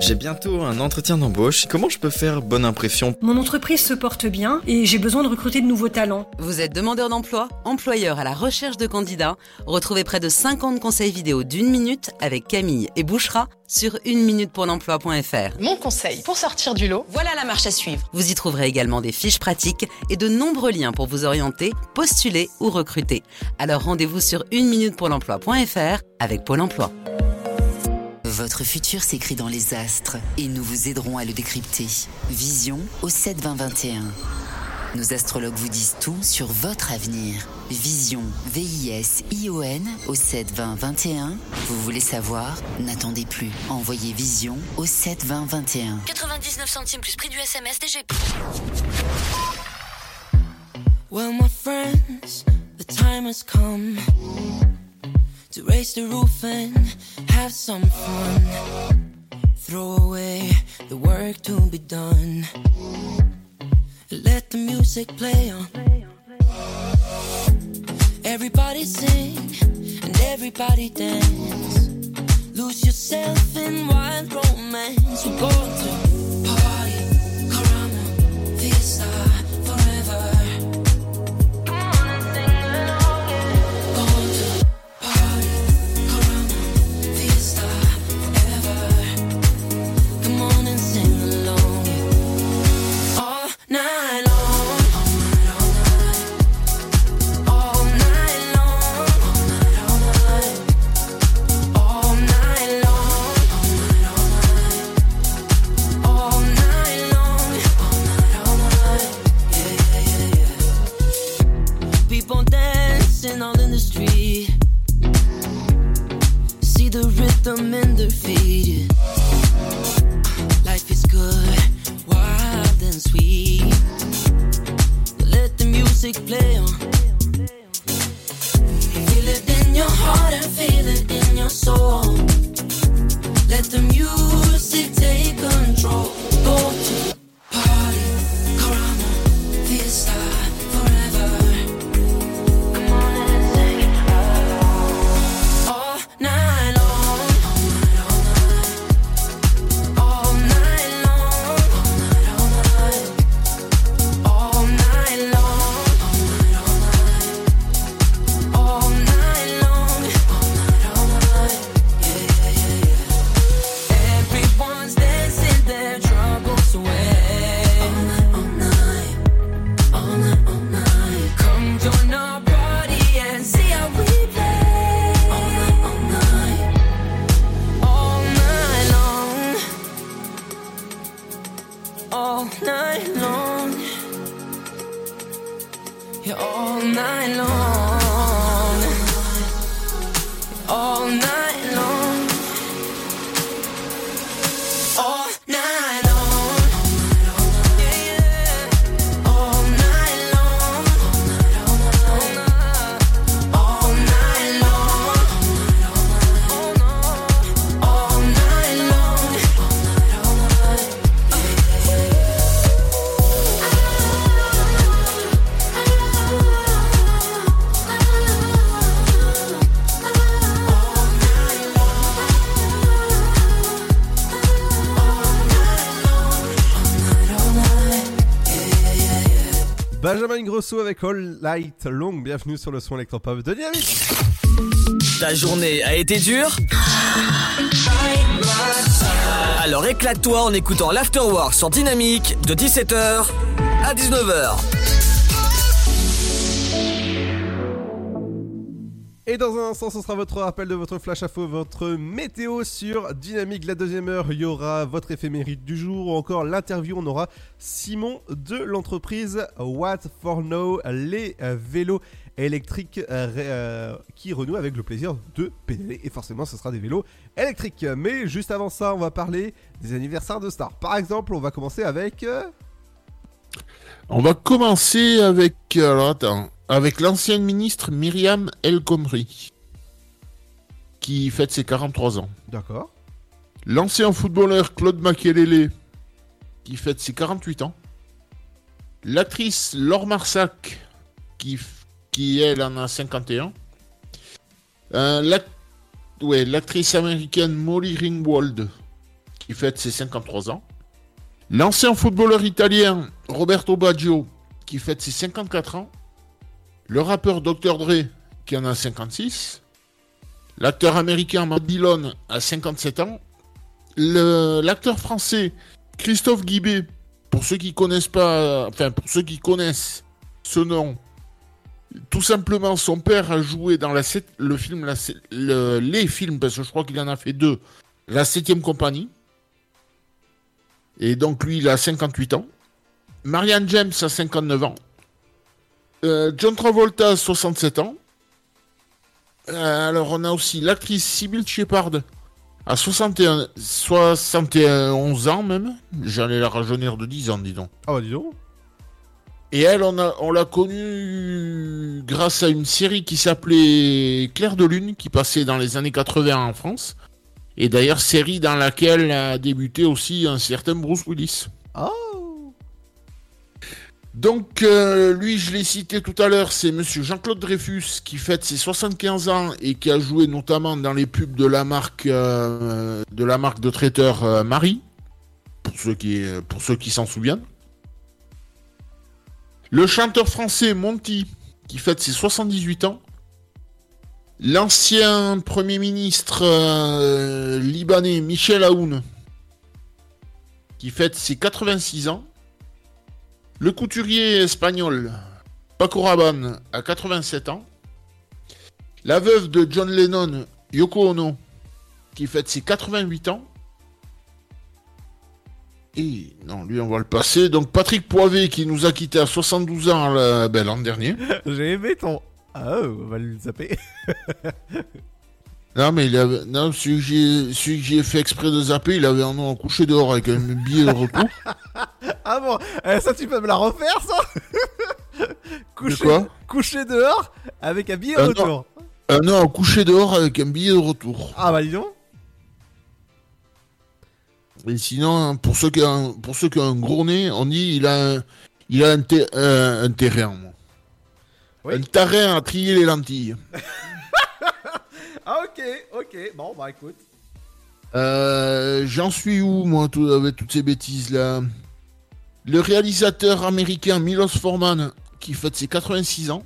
J'ai bientôt un entretien d'embauche. Comment je peux faire bonne impression? Mon entreprise se porte bien et j'ai besoin de recruter de nouveaux talents. Vous êtes demandeur d'emploi, employeur à la recherche de candidats Retrouvez près de 50 conseils vidéo d'une minute avec Camille et Bouchera sur une minute pour l'emploi.fr. Mon conseil pour sortir du lot, voilà la marche à suivre. Vous y trouverez également des fiches pratiques et de nombreux liens pour vous orienter, postuler ou recruter. Alors rendez-vous sur une minute pour l'emploi.fr avec Pôle emploi. Votre futur s'écrit dans les astres et nous vous aiderons à le décrypter. Vision au 72021. Nos astrologues vous disent tout sur votre avenir. Vision, V-I-S-I-O-N au 72021. Vous voulez savoir? N'attendez plus. Envoyez Vision au 72021. 99 centimes plus prix du SMS DGP. Well, my friends, the time has come to raise the roof and have some fun. Throw away the work to be done. Let the music play on. Everybody sing and everybody dance. Lose yourself in wild romance. We're going to them and defeated. Life is good, wild and sweet. Let the music play on. Feel it in your heart and feel it in your soul. Let the music take control. Go. Yeah, all night long. Avec All Light Long. Bienvenue sur le son électropop de Dynamique. Ta journée a été dure Alors éclate-toi en écoutant l'Afterwork sur Dynamique de 17h à 19h. Et dans un instant, ce sera votre rappel de votre flash info, votre météo sur Dynamique. La deuxième heure, il y aura votre éphéméride du jour ou encore l'interview. On aura Simon de l'entreprise What for Now, les vélos électriques euh, euh, qui renouent avec le plaisir de pédaler. Et forcément, ce sera des vélos électriques. Mais juste avant ça, on va parler des anniversaires de stars. Par exemple, on va commencer avec. euh, On va commencer avec, alors attends, avec l'ancienne ministre Myriam El Khomri, qui fête ses 43 ans. D'accord. L'ancien footballeur Claude Makelele, qui fête ses 48 ans. L'actrice Laure Marsac, qui, qui elle en a 51. Euh, ouais, L'actrice américaine Molly Ringwald, qui fête ses 53 ans. L'ancien footballeur italien Roberto Baggio, qui fête ses 54 ans. Le rappeur Dr. Dre, qui en a 56. L'acteur américain Matt Dillon a 57 ans. L'acteur français Christophe Guibé, pour ceux qui connaissent pas, enfin pour ceux qui connaissent ce nom, tout simplement son père a joué dans la le film, les films, parce que je crois qu'il en a fait deux, la septième compagnie. Et donc lui, il a 58 ans. Marianne James a 59 ans. Euh, John Travolta a 67 ans. Euh, alors on a aussi l'actrice Sybil Shepard à 61, 71 ans même. J'allais la rajeunir de 10 ans, dis donc. Ah bah dis donc. Et elle, on, a, on l'a connue grâce à une série qui s'appelait Claire de Lune, qui passait dans les années 80 en France. Et d'ailleurs, série dans laquelle a débuté aussi un certain Bruce Willis. Oh Donc, euh, lui, je l'ai cité tout à l'heure, c'est monsieur Jean-Claude Dreyfus, qui fête ses 75 ans et qui a joué notamment dans les pubs de la marque, euh, de, la traiteur euh, Marie, pour ceux qui, pour ceux qui s'en souviennent. Le chanteur français Monty, qui fête ses 78 ans. L'ancien Premier ministre libanais Michel Aoun, qui fête ses 86 ans. Le couturier espagnol Paco Rabanne a 87 ans. La veuve de John Lennon, Yoko Ono, qui fête ses 88 ans. Et non, lui on va le passer. Donc Patrick Poivet qui nous a quitté à 72 ans ben, l'an dernier. J'ai aimé ton. Ah, on va le zapper. Non mais il avait... non, celui que j'ai fait exprès de zapper, il avait un nom couché dehors avec un billet de retour. ah bon, eh, ça tu peux me la refaire ça? Coucher, quoi? Coucher dehors avec un billet Un retour. nom- Un nom couché dehors avec un billet de retour. Ah bah dis donc. Et sinon, pour ceux qui ont, un- pour ceux qui ont un gros nez, on dit il a un, il a un, ter- un- un terrain. Un terrain à trier les lentilles. Ah ok, ok, bon bah écoute. Euh, J'en suis où, moi, tout, avec toutes ces bêtises-là Le réalisateur américain Milos Forman, qui fête ses 86 ans.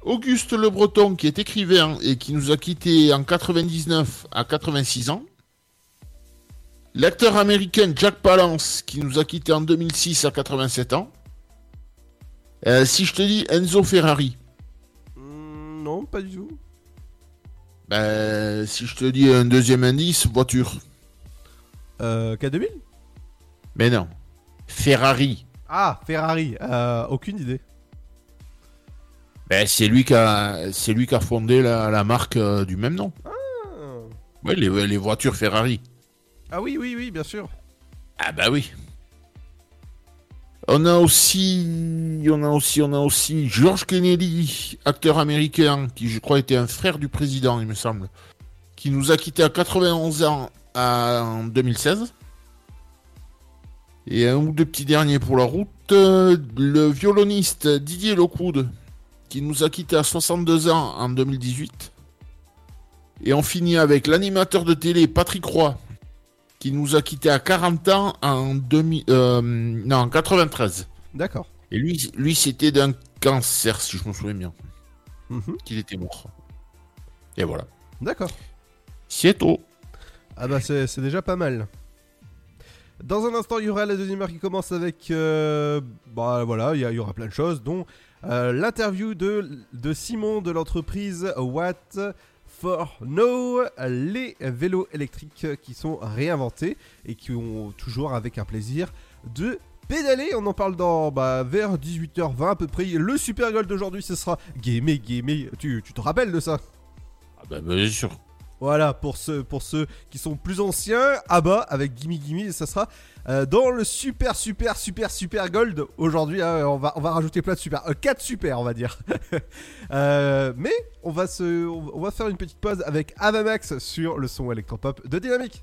Auguste Le Breton, qui est écrivain et qui nous a quittés en 99 à 86 ans. L'acteur américain Jack Palance, qui nous a quittés en 2006 à 87 ans. Euh, si je te dis Enzo Ferrari, Hmm, non, pas du tout. Ben, si je te dis un deuxième indice, voiture. Euh, K2000 Mais non. Ferrari. Ah, Ferrari. Euh, aucune idée. Ben, c'est lui qui a, c'est lui qui a fondé la, la marque euh, du même nom. Ouais, les, les voitures Ferrari. Ah oui, oui, oui, bien sûr. Ah bah oui. On a aussi, on a aussi, on a aussi George Kennedy, acteur américain, qui je crois était un frère du président, il me semble, qui nous a quitté à 91 ans en 2016. Et un ou deux petits derniers pour la route, euh, le violoniste Didier Lockwood, qui nous a quitté à 62 ans en 2018. Et on finit avec l'animateur de télé Patrick Roy, qui nous a quitté à 40 ans en, 2000, euh, non, en 93. D'accord. Et lui, lui c'était d'un cancer, si je me souviens bien, Mhm. qu'il était mort. Et voilà. D'accord. C'est tout. Ah bah c'est déjà pas mal. Dans un instant, il y aura la deuxième heure qui commence avec... euh, bah voilà, il y, aura plein de choses, dont euh, l'interview de, de Simon de l'entreprise What for No, les vélos électriques qui sont réinventés et qui ont toujours avec un plaisir de pédaler. On en parle dans bah, vers 18h20 à peu près. Le Super Gold d'aujourd'hui, ce sera Gamey, Gamey. Tu, tu te rappelles de ça? Ah bah bien sûr. Voilà, pour ceux, pour ceux qui sont plus anciens, Abba avec Gimme Gimme, ça sera euh, dans le super, super, super, super gold. Aujourd'hui, hein, on, va, rajouter plein de super. 4 super, on va dire. Euh, mais on va, se, on va faire une petite pause avec Avamax sur le son électropop de Dynamique.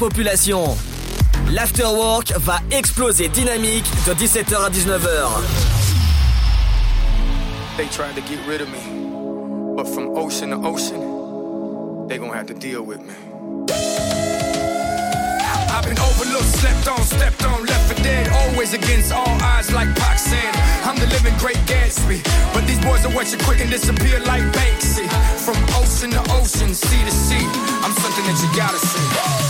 Population. L'afterwork va exploser dynamique de 17h à 19h. They tried to get rid of me, but from ocean to ocean, they gonna have to deal with me. I've been overlooked, slept on, stepped on, left for dead. Always against all odds, like Pac said. I'm the living great Gatsby, but these boys will watch you quick and disappear like Banksy. from ocean to ocean, sea to sea. I'm something that you gotta see.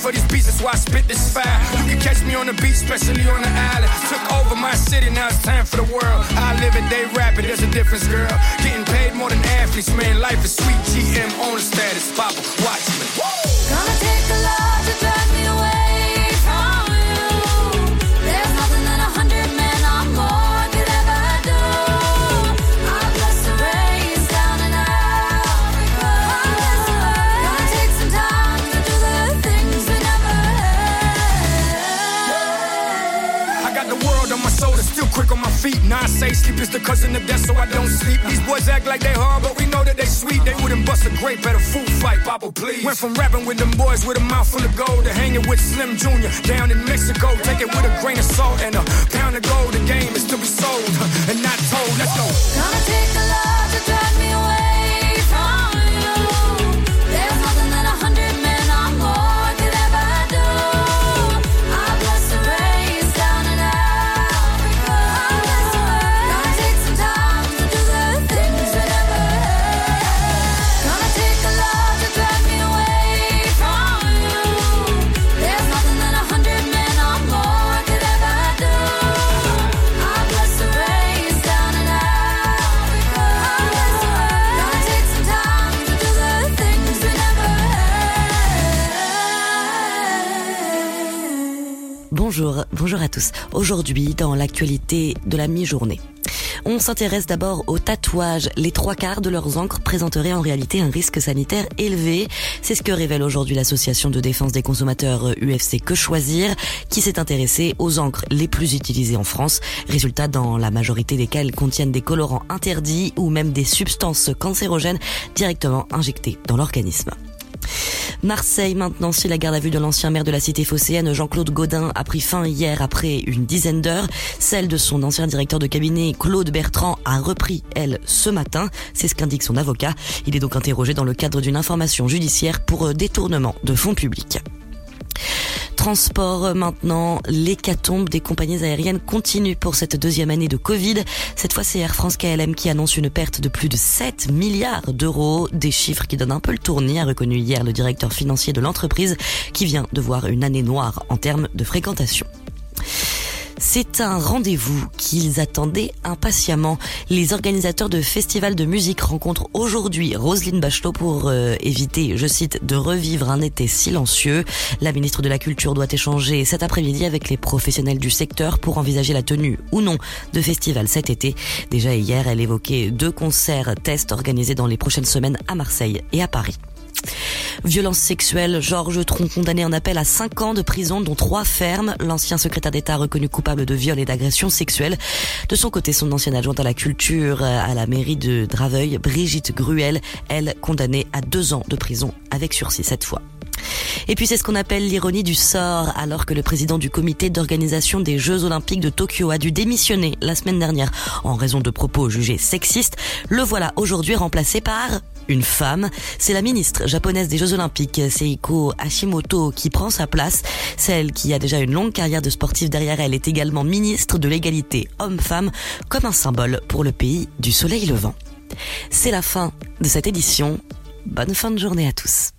For these beats, that's why I spit this fire. You can catch me on the beach, especially on the island. Took over my city, now it's time for the world. I live it, they rap it, there's a difference, girl. Getting paid more than athletes, man. Life is sweet. GM on the status, Papa, watch feet. Now I say sleep is the cousin of death, so I don't sleep. These boys act like they hard, but we know that they sweet. They wouldn't bust a grape at a food fight, Papa, please. Went from rapping with them boys with a mouth full of gold to hanging with Slim Jr. down in Mexico. Take it with a grain of salt and a pound of gold. The game is to be sold and not told. Let's go. Gonna take a lot Bonjour, bonjour à tous. Aujourd'hui, dans l'actualité de la mi-journée. On s'intéresse d'abord aux tatouages. Les trois quarts de leurs encres présenteraient en réalité un risque sanitaire élevé. C'est ce que révèle aujourd'hui l'association de défense des consommateurs UFC Que Choisir, qui s'est intéressée aux encres les plus utilisées en France. Résultat, dans la majorité desquelles contiennent des colorants interdits ou même des substances cancérogènes directement injectées dans l'organisme. Marseille maintenant, si la garde à vue de l'ancien maire de la cité phocéenne, Jean-Claude Gaudin, a pris fin hier après une dizaine d'heures. Celle de son ancien directeur de cabinet, Claude Bertrand, a repris, elle, ce matin. C'est ce qu'indique son avocat. Il est donc interrogé dans le cadre d'une information judiciaire pour euh, détournement de fonds publics. Transport maintenant, l'hécatombe des compagnies aériennes continue pour cette deuxième année de Covid. Cette fois, c'est Air France KLM qui annonce une perte de plus de 7 milliards d'euros. Des chiffres qui donnent un peu le tournis, a reconnu hier le directeur financier de l'entreprise qui vient de voir une année noire en termes de fréquentation. C'est un rendez-vous qu'ils attendaient impatiemment. Les organisateurs de festivals de musique rencontrent aujourd'hui Roselyne Bachelot pour euh, éviter, je cite, de revivre un été silencieux. La ministre de la Culture doit échanger cet après-midi avec les professionnels du secteur pour envisager la tenue ou non de festivals cet été. Déjà hier, elle évoquait deux concerts tests organisés dans les prochaines semaines à Marseille et à Paris. Violence sexuelle, Georges Tron condamné en appel à 5 ans de prison dont 3 fermes. L'ancien secrétaire d'État reconnu coupable de viol et d'agression sexuelle. De son côté, son ancienne adjointe à la culture à la mairie de Draveuil, Brigitte Gruel, elle condamnée à 2 ans de prison avec sursis cette fois. Et puis c'est ce qu'on appelle l'ironie du sort, alors que le président du comité d'organisation des Jeux Olympiques de Tokyo a dû démissionner la semaine dernière en raison de propos jugés sexistes. Le voilà aujourd'hui remplacé par une femme. C'est la ministre japonaise des Jeux Olympiques, Seiko Hashimoto, qui prend sa place. Celle qui a déjà une longue carrière de sportive derrière elle est également ministre de l'égalité homme-femme, comme un symbole pour le pays du soleil levant. C'est la fin de cette édition. Bonne fin de journée à tous.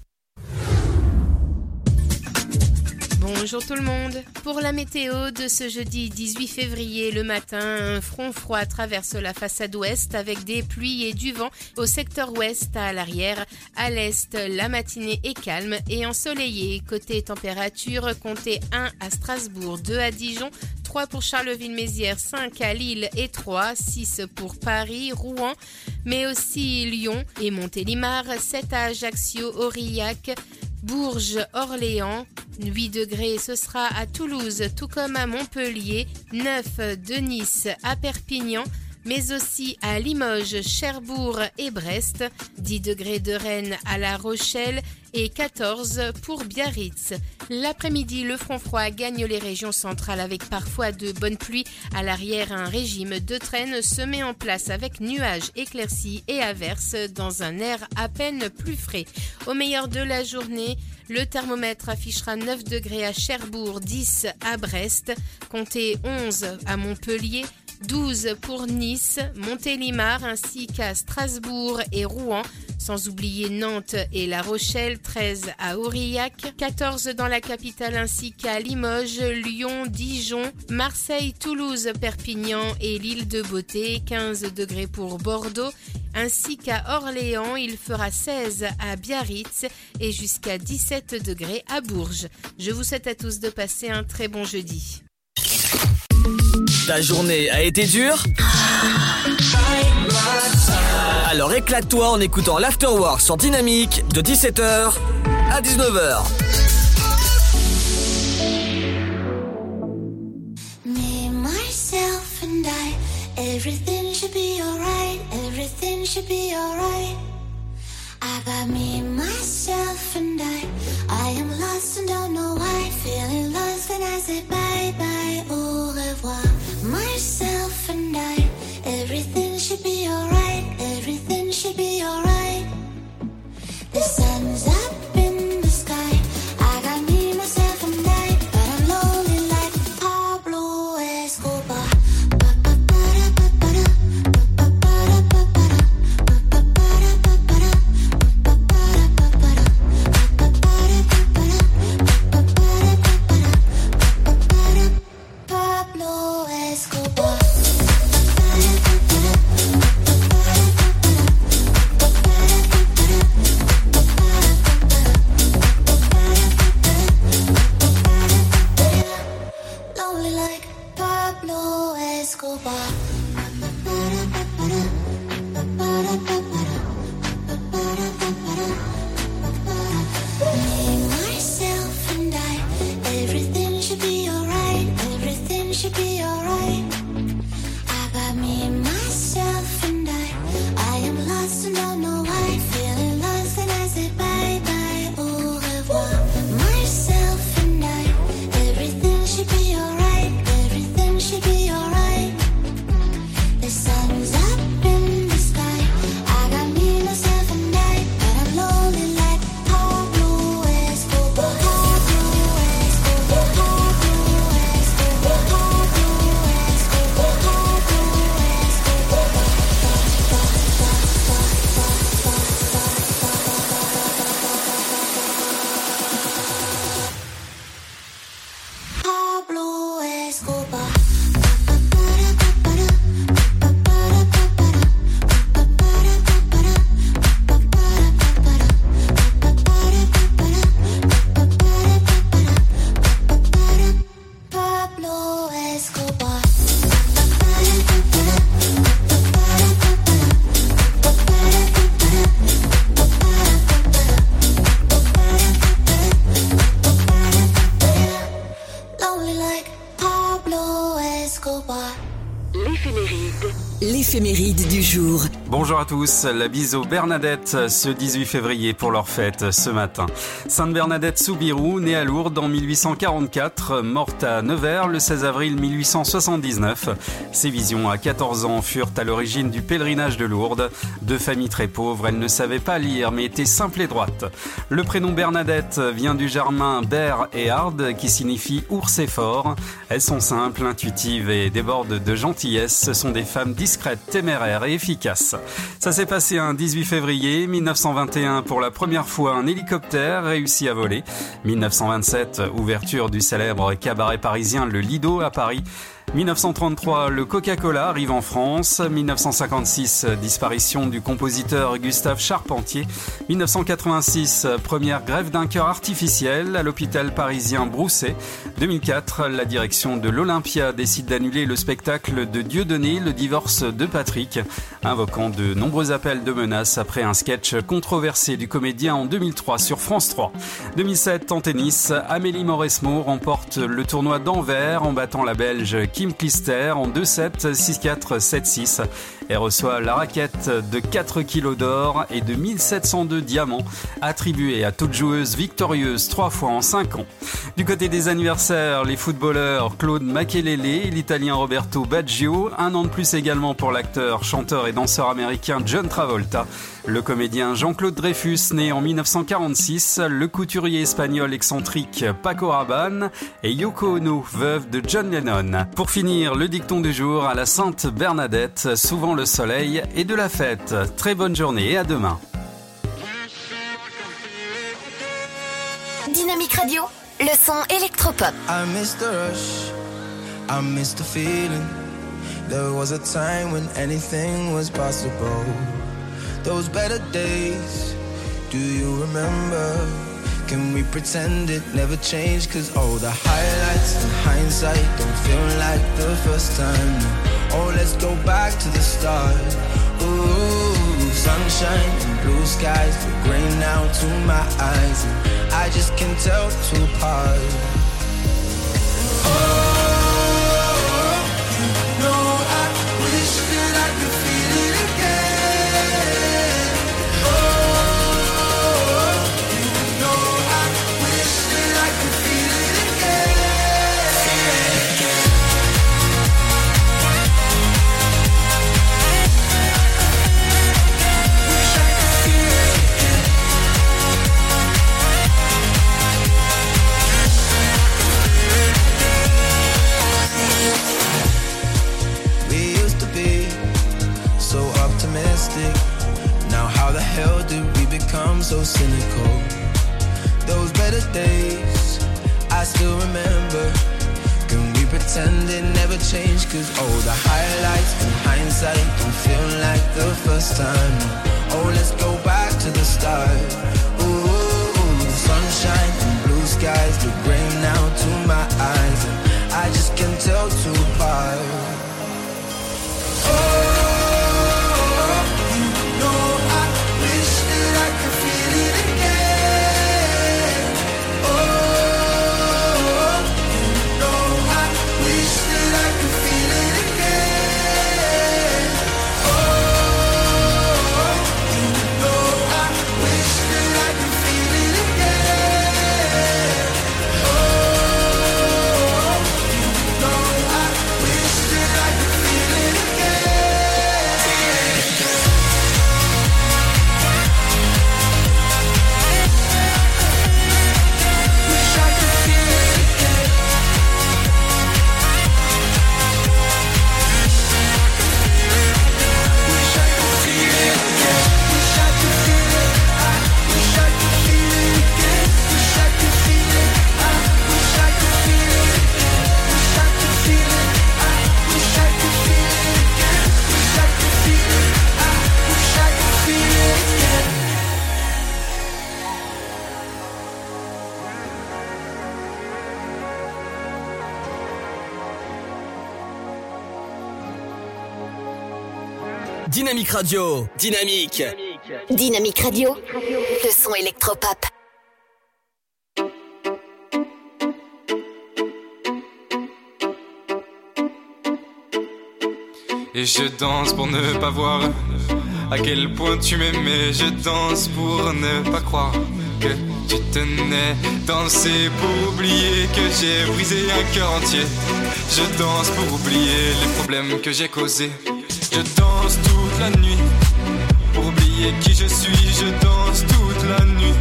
Bonjour tout le monde. Pour la météo de ce jeudi 18 février, le matin, un front froid traverse la façade ouest avec des pluies et du vent au secteur ouest à l'arrière. À l'est, la matinée est calme et ensoleillée. Côté température, comptez 1 à Strasbourg, 2 à Dijon, 3 pour Charleville-Mézières, 5 à Lille et 3, 6 pour Paris, Rouen, mais aussi Lyon et Montélimar, 7 à Ajaccio, Aurillac, Bourges, Orléans, 8 degrés, ce sera à Toulouse, tout comme à Montpellier, 9 de Nice à Perpignan, mais aussi à Limoges, Cherbourg et Brest, 10 degrés de Rennes à La Rochelle et 14 pour Biarritz. L'après-midi, le front froid gagne les régions centrales avec parfois de bonnes pluies. À l'arrière, un régime de traîne se met en place avec nuages éclaircis et averses dans un air à peine plus frais. Au meilleur de la journée, le thermomètre affichera 9 degrés à Cherbourg, 10 à Brest, comptez 11 à Montpellier, 12 pour Nice, Montélimar ainsi qu'à Strasbourg et Rouen, sans oublier Nantes et La Rochelle, 13 à Aurillac, 14 dans la capitale ainsi qu'à Limoges, Lyon, Dijon, Marseille, Toulouse, Perpignan et l'île de Beauté, 15 degrés pour Bordeaux, ainsi qu'à Orléans, il fera 16 à Biarritz et jusqu'à 17 degrés à Bourges. Je vous souhaite à tous de passer un très bon jeudi. Ta journée a été dure? Alors éclate-toi en écoutant l'Afterwork sur Dynamique de 17h à 19h. Me, myself, and I. Everything should be alright. Everything should be alright. I got me, myself, and I. I am lost and don't know why. Feeling lost, and I say bye bye, au revoir. Myself and I. Everything should be alright. Everything should be alright. The sun's up in L'éphéméride. L'éphéméride du jour. Bonjour à tous, la bise aux Bernadette ce 18 février pour leur fête ce matin. Sainte Bernadette Soubirou, née à Lourdes en 1844, morte à Nevers le 16 avril 1879. Ses visions à 14 ans furent à l'origine du pèlerinage de Lourdes. De famille très pauvre, elle ne savait pas lire mais était simple et droite. Le prénom Bernadette vient du germain ber et hard qui signifie ours et fort. Elles sont simples, intuitives et débordent de gentillesse. Ce sont des femmes discrètes, téméraires et efficaces. Ça s'est passé un 18 février 1921 pour la première fois un hélicoptère réussi à voler. 1927, ouverture du célèbre cabaret parisien Le Lido à Paris. 1933, le Coca-Cola arrive en France. 1956, disparition du compositeur Gustave Charpentier. 1986, première grève d'un cœur artificiel à l'hôpital parisien Brousset. 2004, la direction de l'Olympia décide d'annuler le spectacle de Dieudonné, le divorce de Patrick, invoquant de nombreux appels de menaces après un sketch controversé du comédien en 2003 sur France 3. 2007, en tennis, Amélie Mauresmo remporte le tournoi d'Anvers en battant la Belge Kim Clister en 2-7, 6-4, 7-6. Elle reçoit la raquette de 4 kilos d'or et de 1702 diamants attribués à toute joueuse victorieuse trois fois en 5 ans. Du côté des anniversaires, les footballeurs Claude Makelele et l'italien Roberto Baggio, un an de plus également pour l'acteur, chanteur et danseur américain John Travolta, le comédien Jean-Claude Dreyfus, né en 1946, le couturier espagnol excentrique Paco Rabanne et Yoko Ono, veuve de John Lennon. Pour finir, le dicton du jour à la Sainte Bernadette, souvent le soleil et de la fête. Très bonne journée et à demain. Dynamique Radio, le son électropop. I miss the rush, I miss the feeling. There was a time when anything was possible. Those better days, do you remember? Can we pretend it never changed? Cause all the highlights and hindsight don't feel like the first time. Oh, let's go back to the start. Ooh, sunshine and blue skies, but gray now to my eyes. And I just can't tell two apart. No, oh. Still remember. Can we pretend it never changed? Cause all the highlights and hindsight don't feel like the first time. Oh, let's go back to the start. Ooh, sunshine and blue skies look gray now Radio. Dynamique. Dynamique Radio, le son électropop. Et je danse pour ne pas voir à quel point tu m'aimais. Je danse pour ne pas croire que tu tenais. Danser pour oublier que j'ai brisé un cœur entier. Je danse pour oublier les problèmes que j'ai causés. Je danse toute la nuit pour oublier qui je suis. Je danse toute la nuit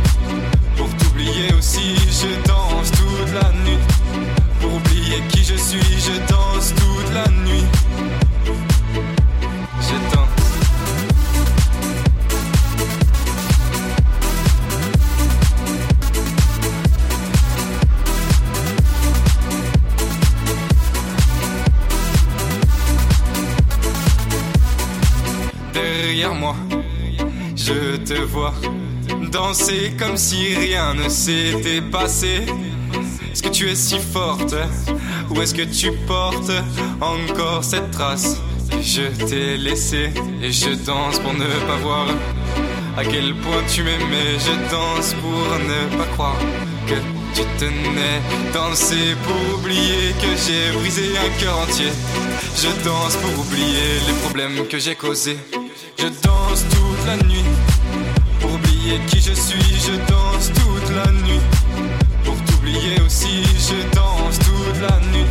pour t'oublier aussi. Je danse toute la nuit pour oublier qui je suis. Je danse toute la nuit. Je te vois danser comme si rien ne s'était passé. Est-ce que tu es si forte ou est-ce que tu portes encore cette trace? Je t'ai laissée et je danse pour ne pas voir à quel point tu m'aimais. Je danse pour ne pas croire que tu tenais. Danser pour oublier que j'ai brisé un cœur entier. Je danse pour oublier les problèmes que j'ai causés. Je danse toute la nuit qui je suis. Je danse toute la nuit pour t'oublier aussi. Je danse toute la nuit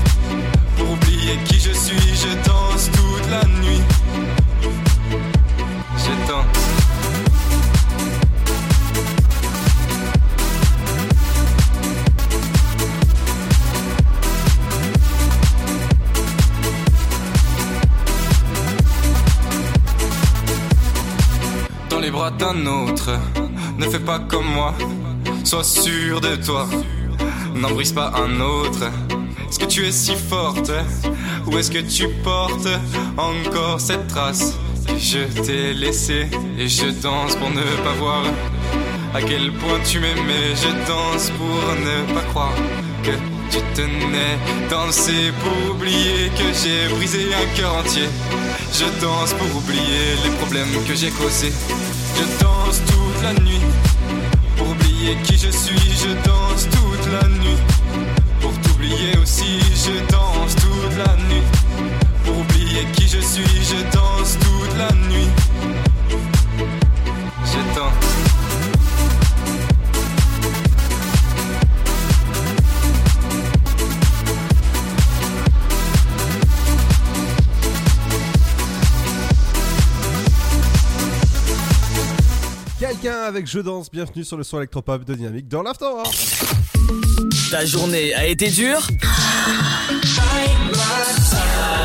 pour oublier qui je suis. Je danse toute la nuit. Je danse. dans les bras d'un autre. Ne fais pas comme moi, sois sûr de toi. N'en brise pas un autre. Est-ce que tu es si forte? Ou est-ce que tu portes encore cette trace? Je t'ai laissée Et je danse pour ne pas voir à quel point tu m'aimais. Je danse pour ne pas croire que tu tenais. Danser pour oublier que j'ai brisé un cœur entier. Je danse pour oublier les problèmes que j'ai causés. Je danse la nuit pour oublier qui je suis. Je danse Je danse, bienvenue sur le son électropop de Dynamique dans l'Afterwork. Ta journée a été dure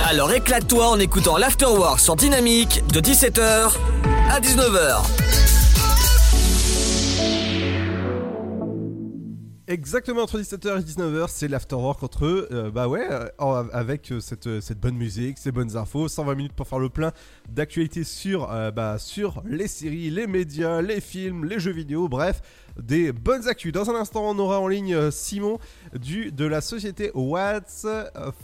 Alors éclate-toi en écoutant l'Afterwork sur Dynamique de 17h à 19h. Exactement entre 17h et 19h, c'est l'afterwork entre eux. Euh, bah ouais, euh, avec euh, cette, cette bonne musique, ces bonnes infos, 120 minutes pour faire le plein d'actualités sur, bah, sur les séries, les médias, les films, les jeux vidéo, bref, des bonnes actus. Dans un instant, on aura en ligne euh, Simon du, de la société What's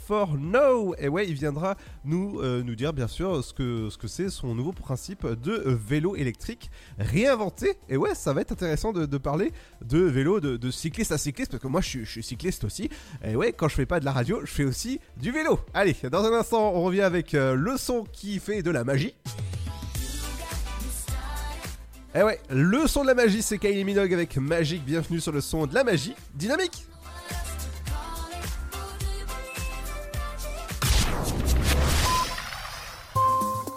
for Now. Et ouais, il viendra nous, euh, nous dire bien sûr ce que ce que c'est son nouveau principe de euh, vélo électrique réinventé. Et ouais, ça va être intéressant de, de parler de vélo de, de cycliste à cycliste parce que moi je suis, je suis cycliste aussi. Et ouais, quand je fais pas de la radio, je fais aussi du vélo. Allez, dans un instant, on revient avec euh, le son qui fait de la magie. Et ouais, le son de la magie, c'est Kylie Minogue avec Magique. Bienvenue sur le son de la magie dynamique.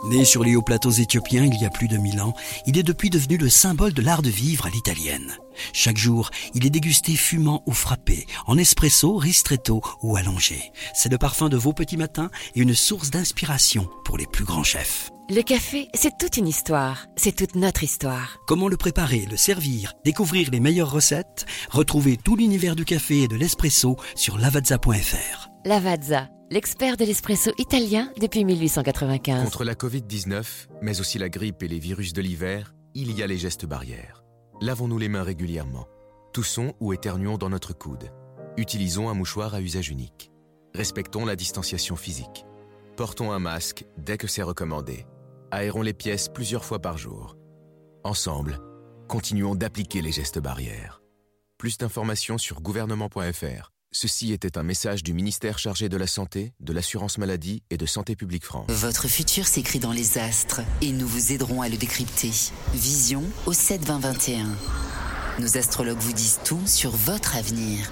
Né sur les hauts plateaux éthiopiens il y a plus de mille ans, il est depuis devenu le symbole de l'art de vivre à l'italienne. Chaque jour, il est dégusté fumant ou frappé, en espresso, ristretto ou allongé. C'est le parfum de vos petits matins et une source d'inspiration pour les plus grands chefs. Le café, c'est toute une histoire. C'est toute notre histoire. Comment le préparer, le servir, découvrir les meilleures recettes? Retrouvez tout l'univers du café et de l'espresso sur lavazza.fr. Lavazza, l'expert de l'espresso italien depuis 1895. Contre la Covid-19, mais aussi la grippe et les virus de l'hiver, il y a les gestes barrières. Lavons-nous les mains régulièrement. Toussons ou éternuons dans notre coude. Utilisons un mouchoir à usage unique. Respectons la distanciation physique. Portons un masque dès que c'est recommandé. Aérons les pièces plusieurs fois par jour. Ensemble, continuons d'appliquer les gestes barrières. Plus d'informations sur gouvernement.fr. Ceci était un message du ministère chargé de la Santé, de l'Assurance Maladie et de Santé Publique France. Votre futur s'écrit dans les astres et nous vous aiderons à le décrypter. Vision au 7 20 21. Nos astrologues vous disent tout sur votre avenir.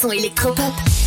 Son électropop.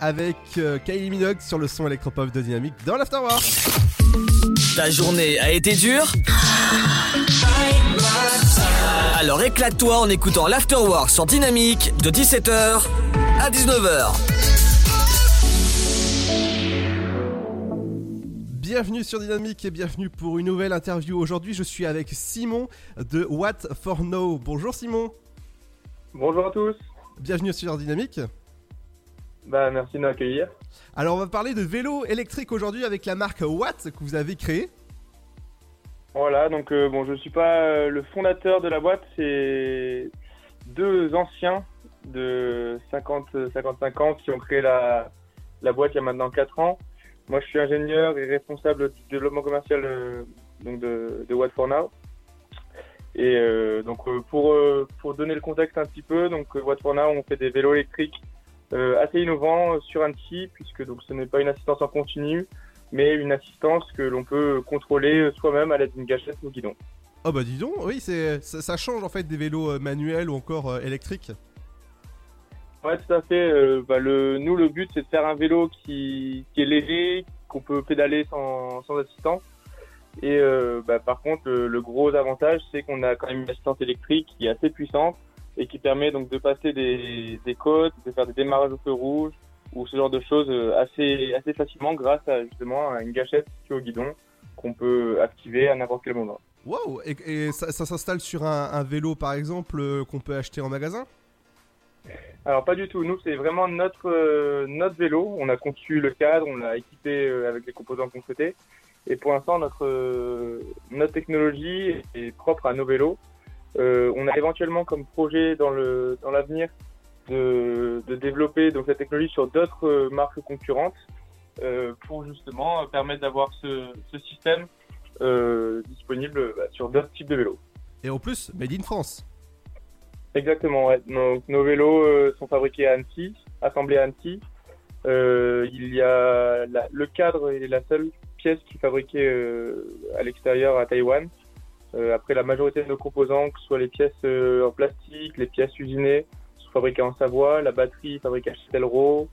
Avec euh, Kylie Minogue sur le son électropop de Dynamique dans l'Afterwork. Ta journée a été dure Alors éclate-toi en écoutant l'Afterwork sur Dynamique de 17h à 19h. Bienvenue sur Dynamique et bienvenue pour une nouvelle interview. Aujourd'hui, je suis avec Simon de What for Now. Bonjour Simon. Bonjour à tous. Bienvenue sur Dynamique. Bah, merci de m'accueillir. Alors, on va parler de vélo électrique aujourd'hui avec la marque Watt que vous avez créée. Voilà, donc euh, bon, je suis pas euh, le fondateur de la boîte, c'est deux anciens de 50, 55 ans qui ont créé la, la boîte il y a maintenant 4 ans. Moi, je suis ingénieur et responsable du développement commercial euh, donc de, de Watt for Now. Et euh, donc, euh, pour, euh, pour donner le contexte un petit peu, donc euh, Watt for Now, on fait des vélos électriques euh, assez innovant sur Annecy, puisque donc ce n'est pas une assistance en continu, mais une assistance que l'on peut contrôler soi-même à l'aide d'une gâchette ou guidon. Oh bah dis donc, oui, c'est ça, ça change en fait des vélos euh, manuels ou encore euh, électriques. Ouais, tout à fait. Euh, bah, le, nous, le but, c'est de faire un vélo qui, qui est léger, qu'on peut pédaler sans, sans assistance. Et euh, bah, par contre, le, le gros avantage, c'est qu'on a quand même une assistance électrique qui est assez puissante et qui permet donc de passer des, des côtes, de faire des démarrages au feu rouge ou ce genre de choses euh, assez, assez facilement grâce à justement à une gâchette située au guidon qu'on peut activer à n'importe quel moment. Waouh Et, et ça, ça s'installe sur un, un vélo par exemple euh, qu'on peut acheter en magasin? Alors pas du tout. Nous, c'est vraiment notre euh, notre vélo. On a conçu le cadre, on l'a équipé euh, avec les composants qu'on souhaitait. Et pour l'instant, notre euh, notre technologie est propre à nos vélos. Euh, on a éventuellement comme projet dans le dans l'avenir de, de développer donc cette technologie sur d'autres euh, marques concurrentes euh, pour justement permettre d'avoir ce, ce système disponible bah, sur d'autres types de vélos. Et en plus, made in France. Exactement, ouais. Donc, nos vélos sont fabriqués à Annecy, assemblés à Annecy. Il y a la- le cadre est la seule pièce qui est fabriquée à l'extérieur à Taïwan. Euh, après, la majorité de nos composants, que ce soit les pièces euh, en plastique, les pièces usinées, sont fabriquées en Savoie. La batterie fabriquée à Châtellerault.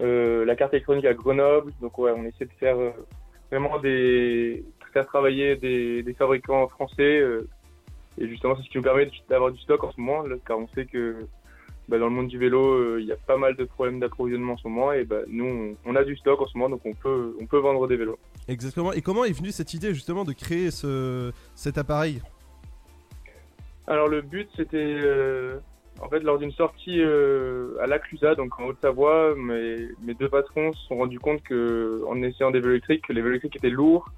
Euh, la carte électronique à Grenoble. Donc, ouais, on essaie de faire vraiment des faire travailler des, fabricants français. et justement, c'est ce qui nous permet d'avoir du stock en ce moment, car on sait que bah, dans le monde du vélo, il y a pas mal de problèmes d'approvisionnement en ce moment. Et bah, nous, on, on a du stock en ce moment, donc on peut, on peut vendre des vélos. Exactement. Et comment est venue cette idée justement de créer ce, cet appareil? Alors le but, c'était euh, en fait lors d'une sortie euh, à l'Aclusa, donc en Haute-Savoie, mes, mes deux patrons se sont rendus compte que en essayant des vélos électriques, que les vélos électriques étaient lourds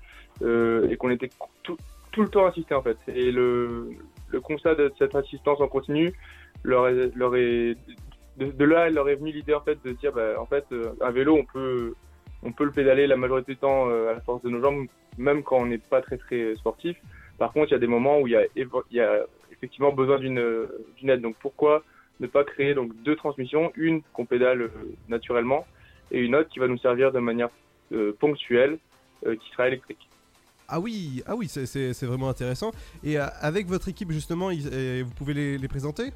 euh, et qu'on était tout, tout le temps assisté en fait. Et le, le constat de cette assistance en continu leur leur est de, là, il leur est venu l'idée en fait de dire bah, en fait euh, un vélo on peut on peut le pédaler la majorité du temps euh, à la force de nos jambes, même quand on n'est pas très très sportif. Par contre, il y a des moments où il y a, effectivement besoin d'une d'une aide. Donc pourquoi ne pas créer donc deux transmissions, une qu'on pédale euh, naturellement et une autre qui va nous servir de manière euh, ponctuelle, euh, qui sera électrique. Ah oui, ah oui, c'est- vraiment intéressant. Et euh, avec votre équipe justement, euh, vous pouvez les présenter?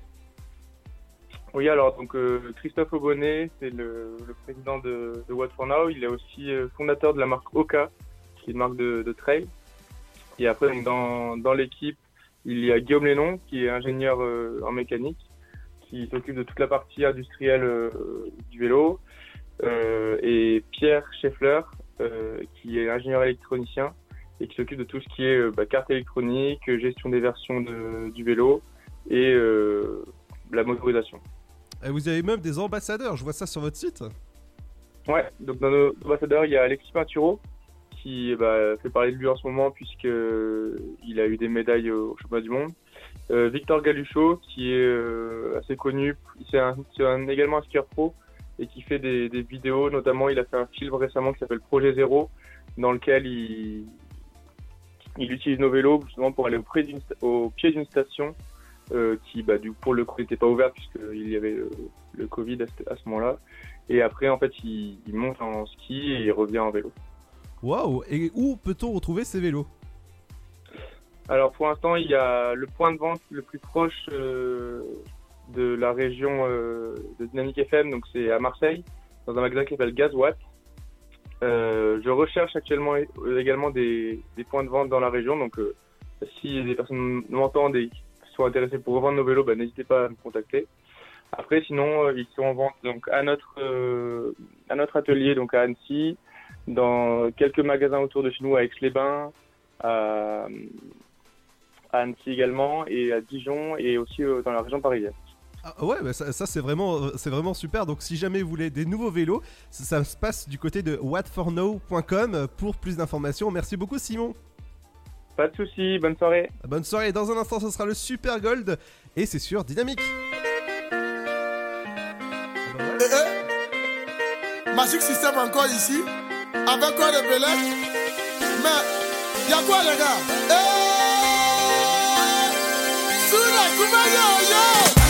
Oui, alors donc euh, Christophe Aubonnet, c'est le, le président de, de What for Now. Il est aussi euh, fondateur de la marque Oka, qui est une marque de, de trail. Et après, donc, dans, dans l'équipe, il y a Guillaume Lénon, qui est ingénieur euh, en mécanique, qui s'occupe de toute la partie industrielle euh, du vélo, euh, et Pierre Scheffler, euh, qui est ingénieur électronicien et qui s'occupe de tout ce qui est bah, carte électronique, gestion des versions de- du vélo et la motorisation. Vous avez même des ambassadeurs, je vois ça sur votre site. Ouais, donc dans nos ambassadeurs, il y a Alexis Pinturo qui bah, fait parler de lui en ce moment puisque euh, a eu des médailles au championnat du monde. Euh, Victor Galuchot qui est euh, assez connu, c'est un, également un skieur pro et qui fait des, vidéos, notamment il a fait un film récemment qui s'appelle Projet Zéro dans lequel il, il utilise nos vélos justement pour aller au pied d'une station euh, qui bah, du, pour le coup n'était pas ouverte puisqu'il y avait euh, le Covid à ce, à ce moment-là. Et après, en fait, il, il monte en ski et il revient en vélo. Waouh Et où peut-on retrouver ces vélos? Alors pour l'instant, il y a le point de vente le plus proche euh, de la région euh, de Dynamique FM, donc c'est à Marseille, dans un magasin qui s'appelle Gazwatt. Euh, je recherche actuellement également des, des points de vente dans la région, donc si des personnes m'entendent et sont intéressées pour revendre nos vélos, bah, n'hésitez pas à me contacter. Après, sinon, euh, ils sont en vente donc à notre euh, à notre atelier donc à Annecy, dans quelques magasins autour de chez nous à Aix-les-Bains, à, Annecy également et à Dijon et aussi euh, dans la région parisienne. Ah ouais, bah ça, c'est vraiment, vraiment super. Donc si jamais vous voulez des nouveaux vélos, ça se passe du côté de whatfornow.com pour plus d'informations. Merci beaucoup Simon. Pas de soucis, bonne soirée. Bonne soirée. Dans un instant, ce sera le Super Gold et c'est sur Dynamique. Eh, eh. Magic System encore ici, avec quoi de Belek Mais, y'a quoi les gars? Eh Suna, Kuma, yo, yo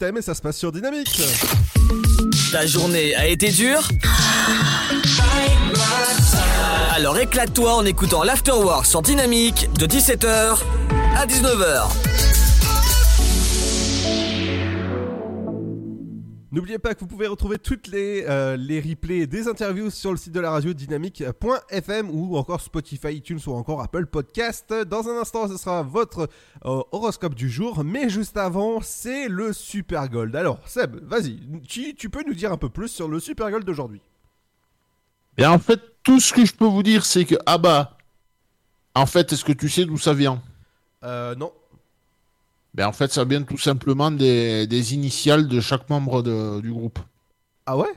System et ça se passe sur Dynamique. Ta journée a été dure Alors éclate-toi en écoutant l'Afterwork sur Dynamique de 17h à 19h. N'oubliez pas que vous pouvez retrouver toutes les, les replays des interviews sur le site de la radio dynamique.fm ou encore Spotify, iTunes ou encore Apple Podcast. Dans un instant, ce sera votre euh, horoscope du jour, mais juste avant, c'est le Super Gold. Alors, Seb, vas-y, tu, tu peux nous dire un peu plus sur le Super Gold d'aujourd'hui Bien, en fait, tout ce que je peux vous dire, c'est que ABBA, en fait, est-ce que tu sais d'où ça vient? Euh, non. Ben, en fait, ça vient tout simplement des, des initiales de chaque membre de- du groupe. Ah ouais?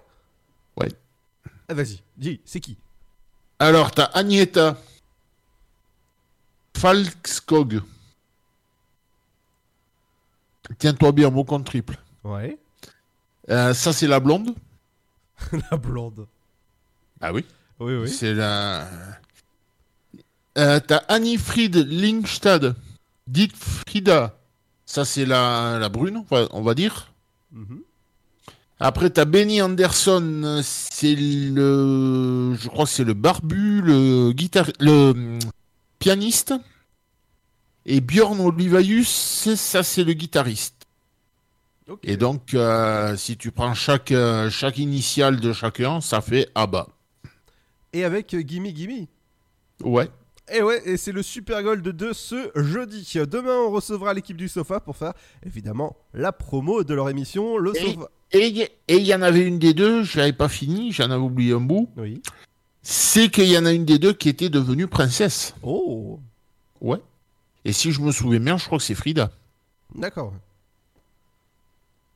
Ouais. Ah, Vas-y, dis, c'est qui? Alors, t'as Agneta Falkskog. Tiens-toi bien, mot contre triple. Ouais. Euh, ça, c'est la blonde. la blonde. Ah oui Oui, oui. C'est la. Euh, T'as Annie Fried Lindstad. Dite Frida. Ça, c'est la, la brune, on va, on va dire. Mhm. Après, t'as Benny Anderson. C'est le. Je crois que c'est le barbu, le guitare. Le pianiste. Et Björn Olivaeus, c'est- ça, c'est le guitariste. Et donc, euh, si tu prends chaque, euh, chaque initiale de chacun, ça fait ABBA. Et avec euh, Gimme Gimme Ouais. Et ouais, et c'est le Super Gold de ce jeudi. Demain, on recevra l'équipe du Sofa pour faire évidemment la promo de leur émission. Le Et Sofa. Et il y- en avait une des deux, je l'avais pas fini, j'en avais oublié un bout. Oui. C'est qu'il y en a une des deux qui était devenue princesse. Oh Ouais. Et si je me souviens bien, je crois que c'est Frida. D'accord.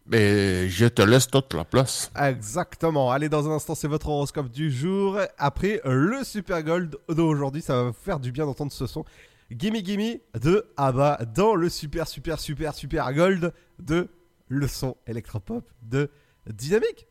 Mais je te laisse toute la place. Exactement. Allez, dans un instant, c'est votre horoscope du jour. Après le Super Gold d'aujourd'hui, ça va vous faire du bien d'entendre ce son. Gimme Gimme de ABBA dans le Super Super Super Super Gold de le son électropop de Dynamique.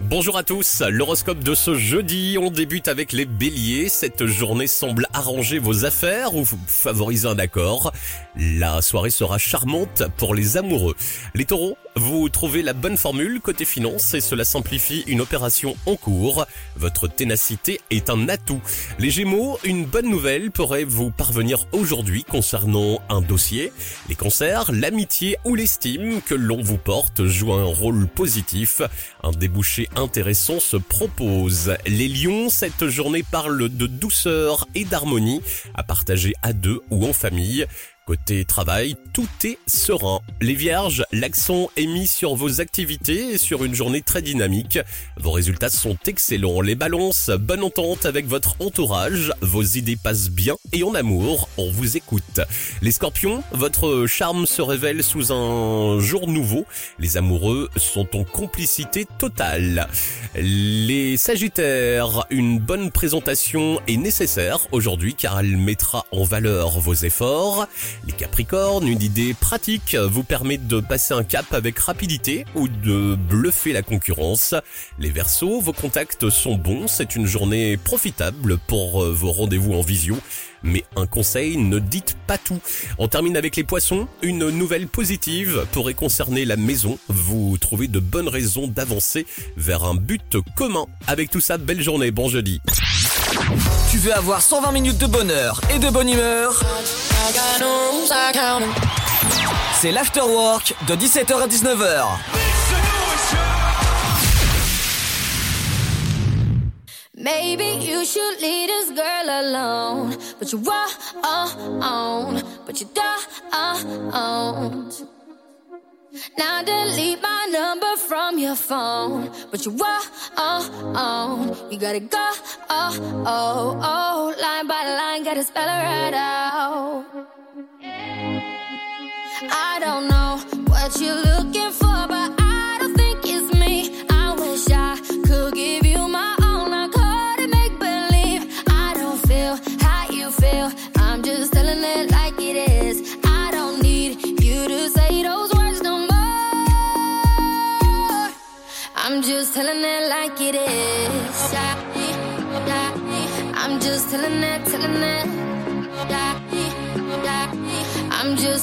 Bonjour à tous, l'horoscope de ce jeudi, on débute avec les béliers. Cette journée semble arranger vos affaires ou favoriser un accord. La soirée sera charmante pour les amoureux. Les taureaux, vous trouvez la bonne formule côté finance et cela simplifie une opération en cours. Votre ténacité est un atout. Les gémeaux, une bonne nouvelle pourrait vous parvenir aujourd'hui concernant un dossier. Les cancers, l'amitié ou l'estime que l'on vous porte joue un rôle positif. Un débouché intéressant se propose. Les lions, cette journée parle de douceur et d'harmonie à partager à deux ou en famille. Côté travail, tout est serein. Les vierges, l'accent est mis sur vos activités et sur une journée très dynamique. Vos résultats sont excellents. Les balances, bonne entente avec votre entourage. Vos idées passent bien et en amour, on vous écoute. Les scorpions, votre charme se révèle sous un jour nouveau. Les amoureux sont en complicité totale. Les sagittaires, une bonne présentation est nécessaire aujourd'hui car elle mettra en valeur vos efforts. Les Capricornes, une idée pratique vous permet de passer un cap avec rapidité ou de bluffer la concurrence. Les Verseaux, vos contacts sont bons, c'est une journée profitable pour euh, vos rendez-vous en visio. Mais un conseil, ne dites pas tout. On termine avec les poissons. Une nouvelle positive pourrait concerner la maison. Vous trouvez de bonnes raisons d'avancer vers un but commun. Avec tout ça, belle journée, bon jeudi. Tu veux avoir 120 minutes de bonheur et de bonne humeur C'est l'afterwork de 17h à 19h. Maybe you should leave this girl alone. But you on, but you don't. Now delete my number from your phone. But you walk on, you gotta go. Oh, oh, oh. Line by line, gotta spell it right out. I don't know what you're looking for, but I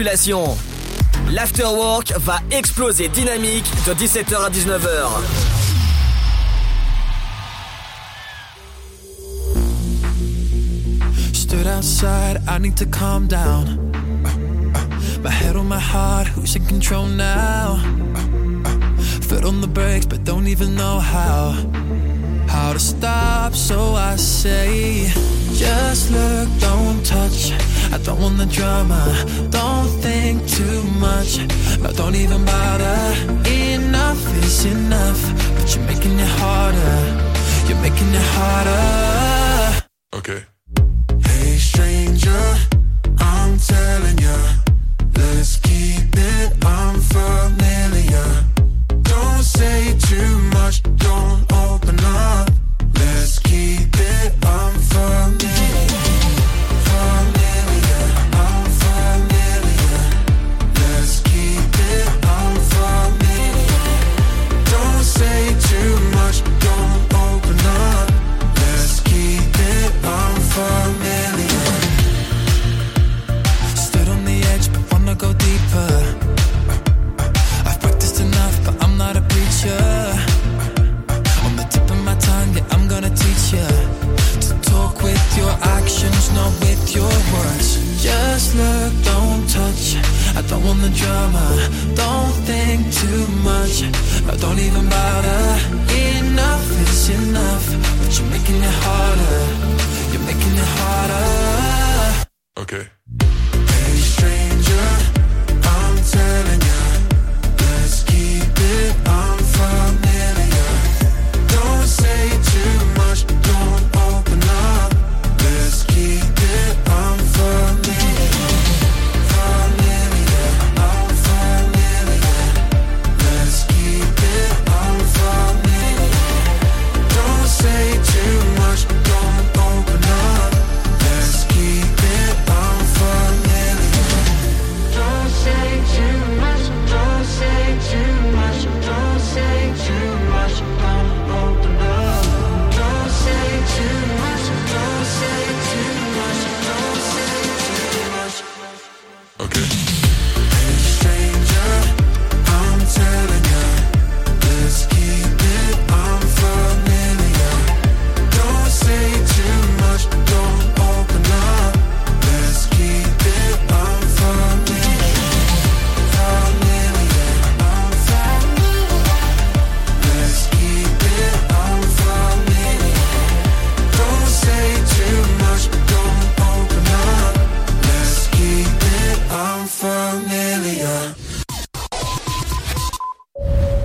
population. L'afterwork va exploser dynamique de 17h à 19h. outside, I need to calm down. My head on my heart, who's in control now? Foot on the brakes, but don't even know how. How to stop, so I say, just look, don't touch. I don't want the drama, don't think too much. No, don't even bother. Enough is enough, but you're making it harder. You're making it harder.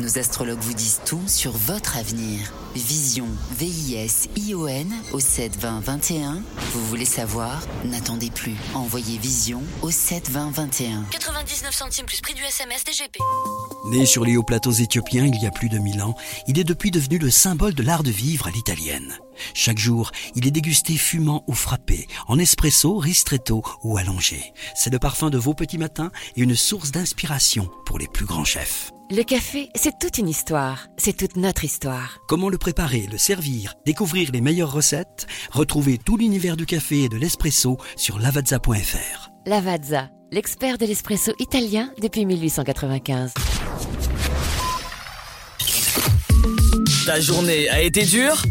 Nos astrologues vous disent tout sur votre avenir. Vision, V-I-S-I-O-N au 7 20 21. Vous voulez savoir? N'attendez plus. Envoyez Vision au 7 20 21. 99 centimes plus prix du SMS DGP. Né sur les hauts plateaux éthiopiens il y a plus de 1000 ans, il est depuis devenu le symbole de l'art de vivre à l'italienne. Chaque jour, il est dégusté fumant ou frappé, en espresso, ristretto ou allongé. C'est le parfum de vos petits matins et une source d'inspiration pour les plus grands chefs. Le café, c'est toute une histoire. C'est toute notre histoire. Comment le préparer, le servir, découvrir les meilleures recettes? Retrouvez tout l'univers du café et de l'espresso sur lavazza.fr. Lavazza, l'expert de l'espresso italien depuis 1895. Ta journée a été dure?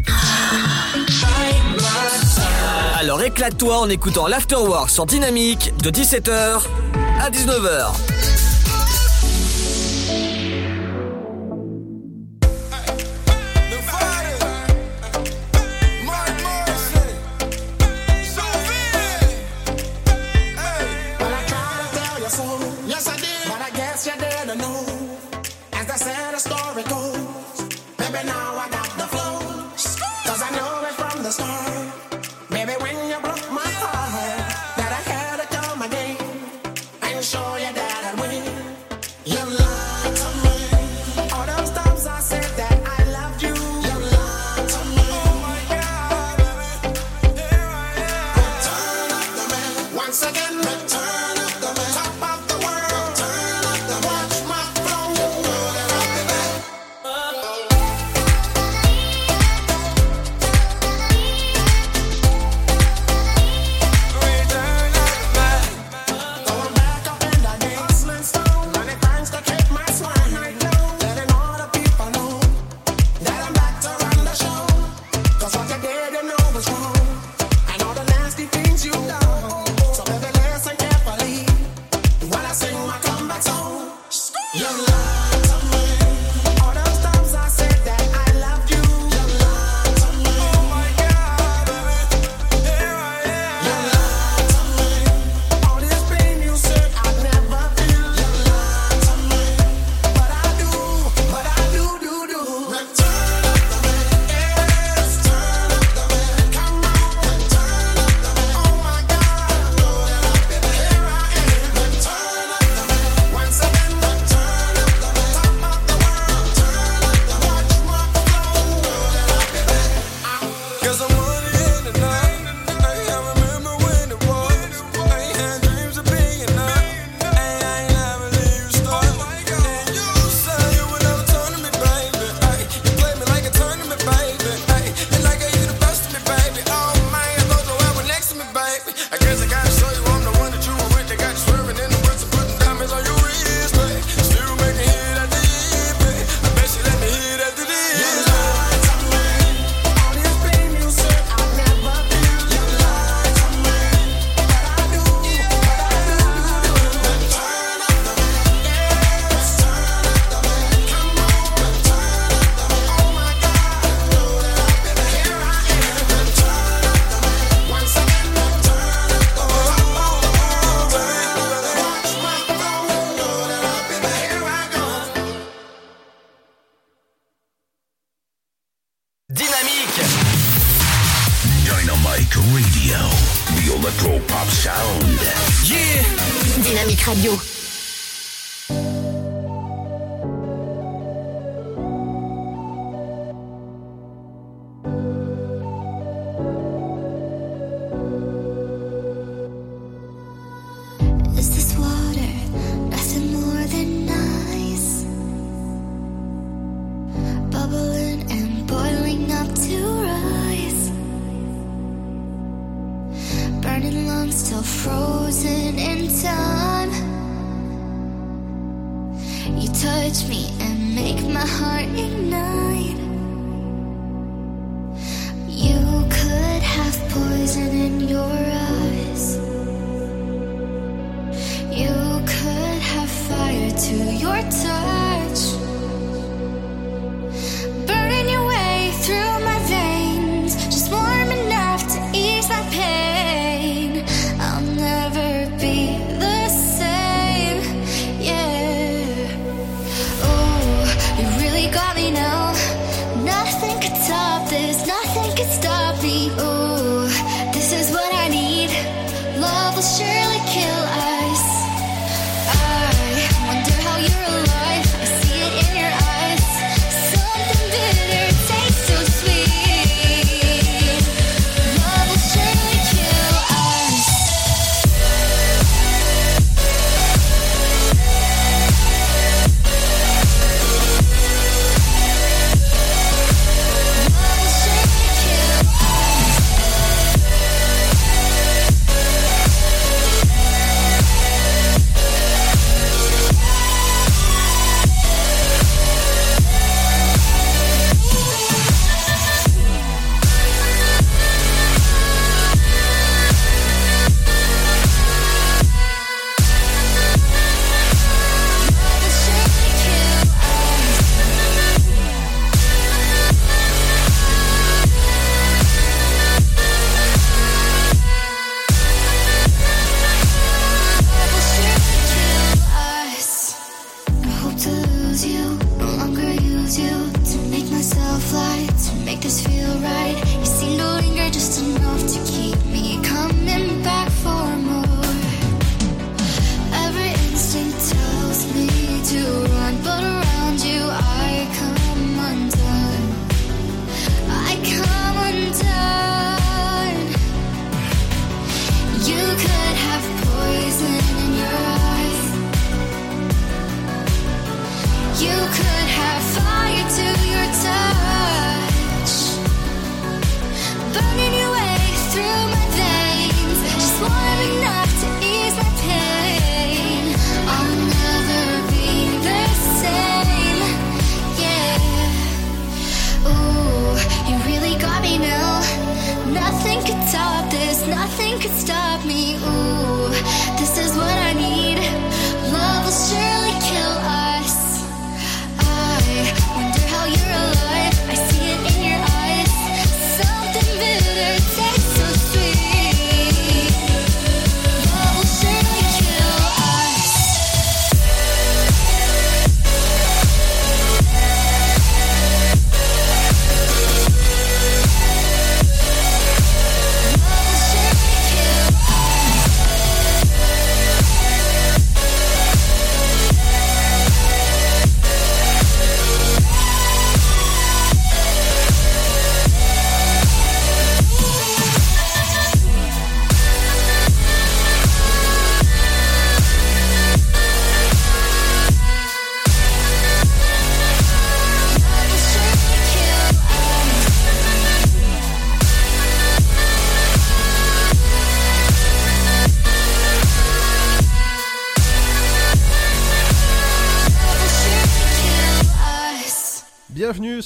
Alors éclate-toi en écoutant l'Afterwork sur Dynamique de 17h à 19h.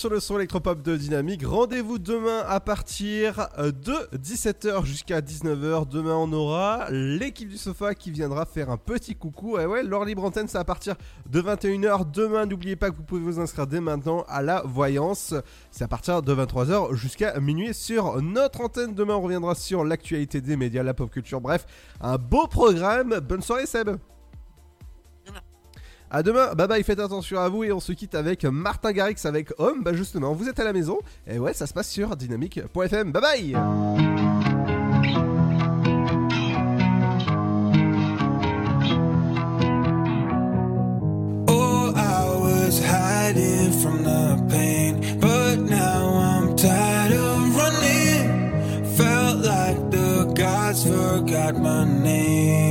le son électropop de Dynamique. Rendez-vous demain à partir euh, de 17h jusqu'à 19h. Demain, on aura l'équipe du sofa qui viendra faire un petit coucou. Et ouais, l'heure libre antenne, c'est à partir de 21h. Demain, n'oubliez pas que vous pouvez vous inscrire dès maintenant à la voyance. C'est à partir de 23h jusqu'à minuit sur notre antenne. Demain, on reviendra sur l'actualité des médias, la pop culture. Bref, un beau programme. Bonne soirée, Seb. À demain, bye bye, faites attention à vous et on se quitte avec Martin Garrix avec Homme. Bah, justement, vous êtes à la maison et ouais, ça se passe sur dynamique.fm. Bye bye. Oh, but now I'm tired of running. Felt like the gods forgot my name.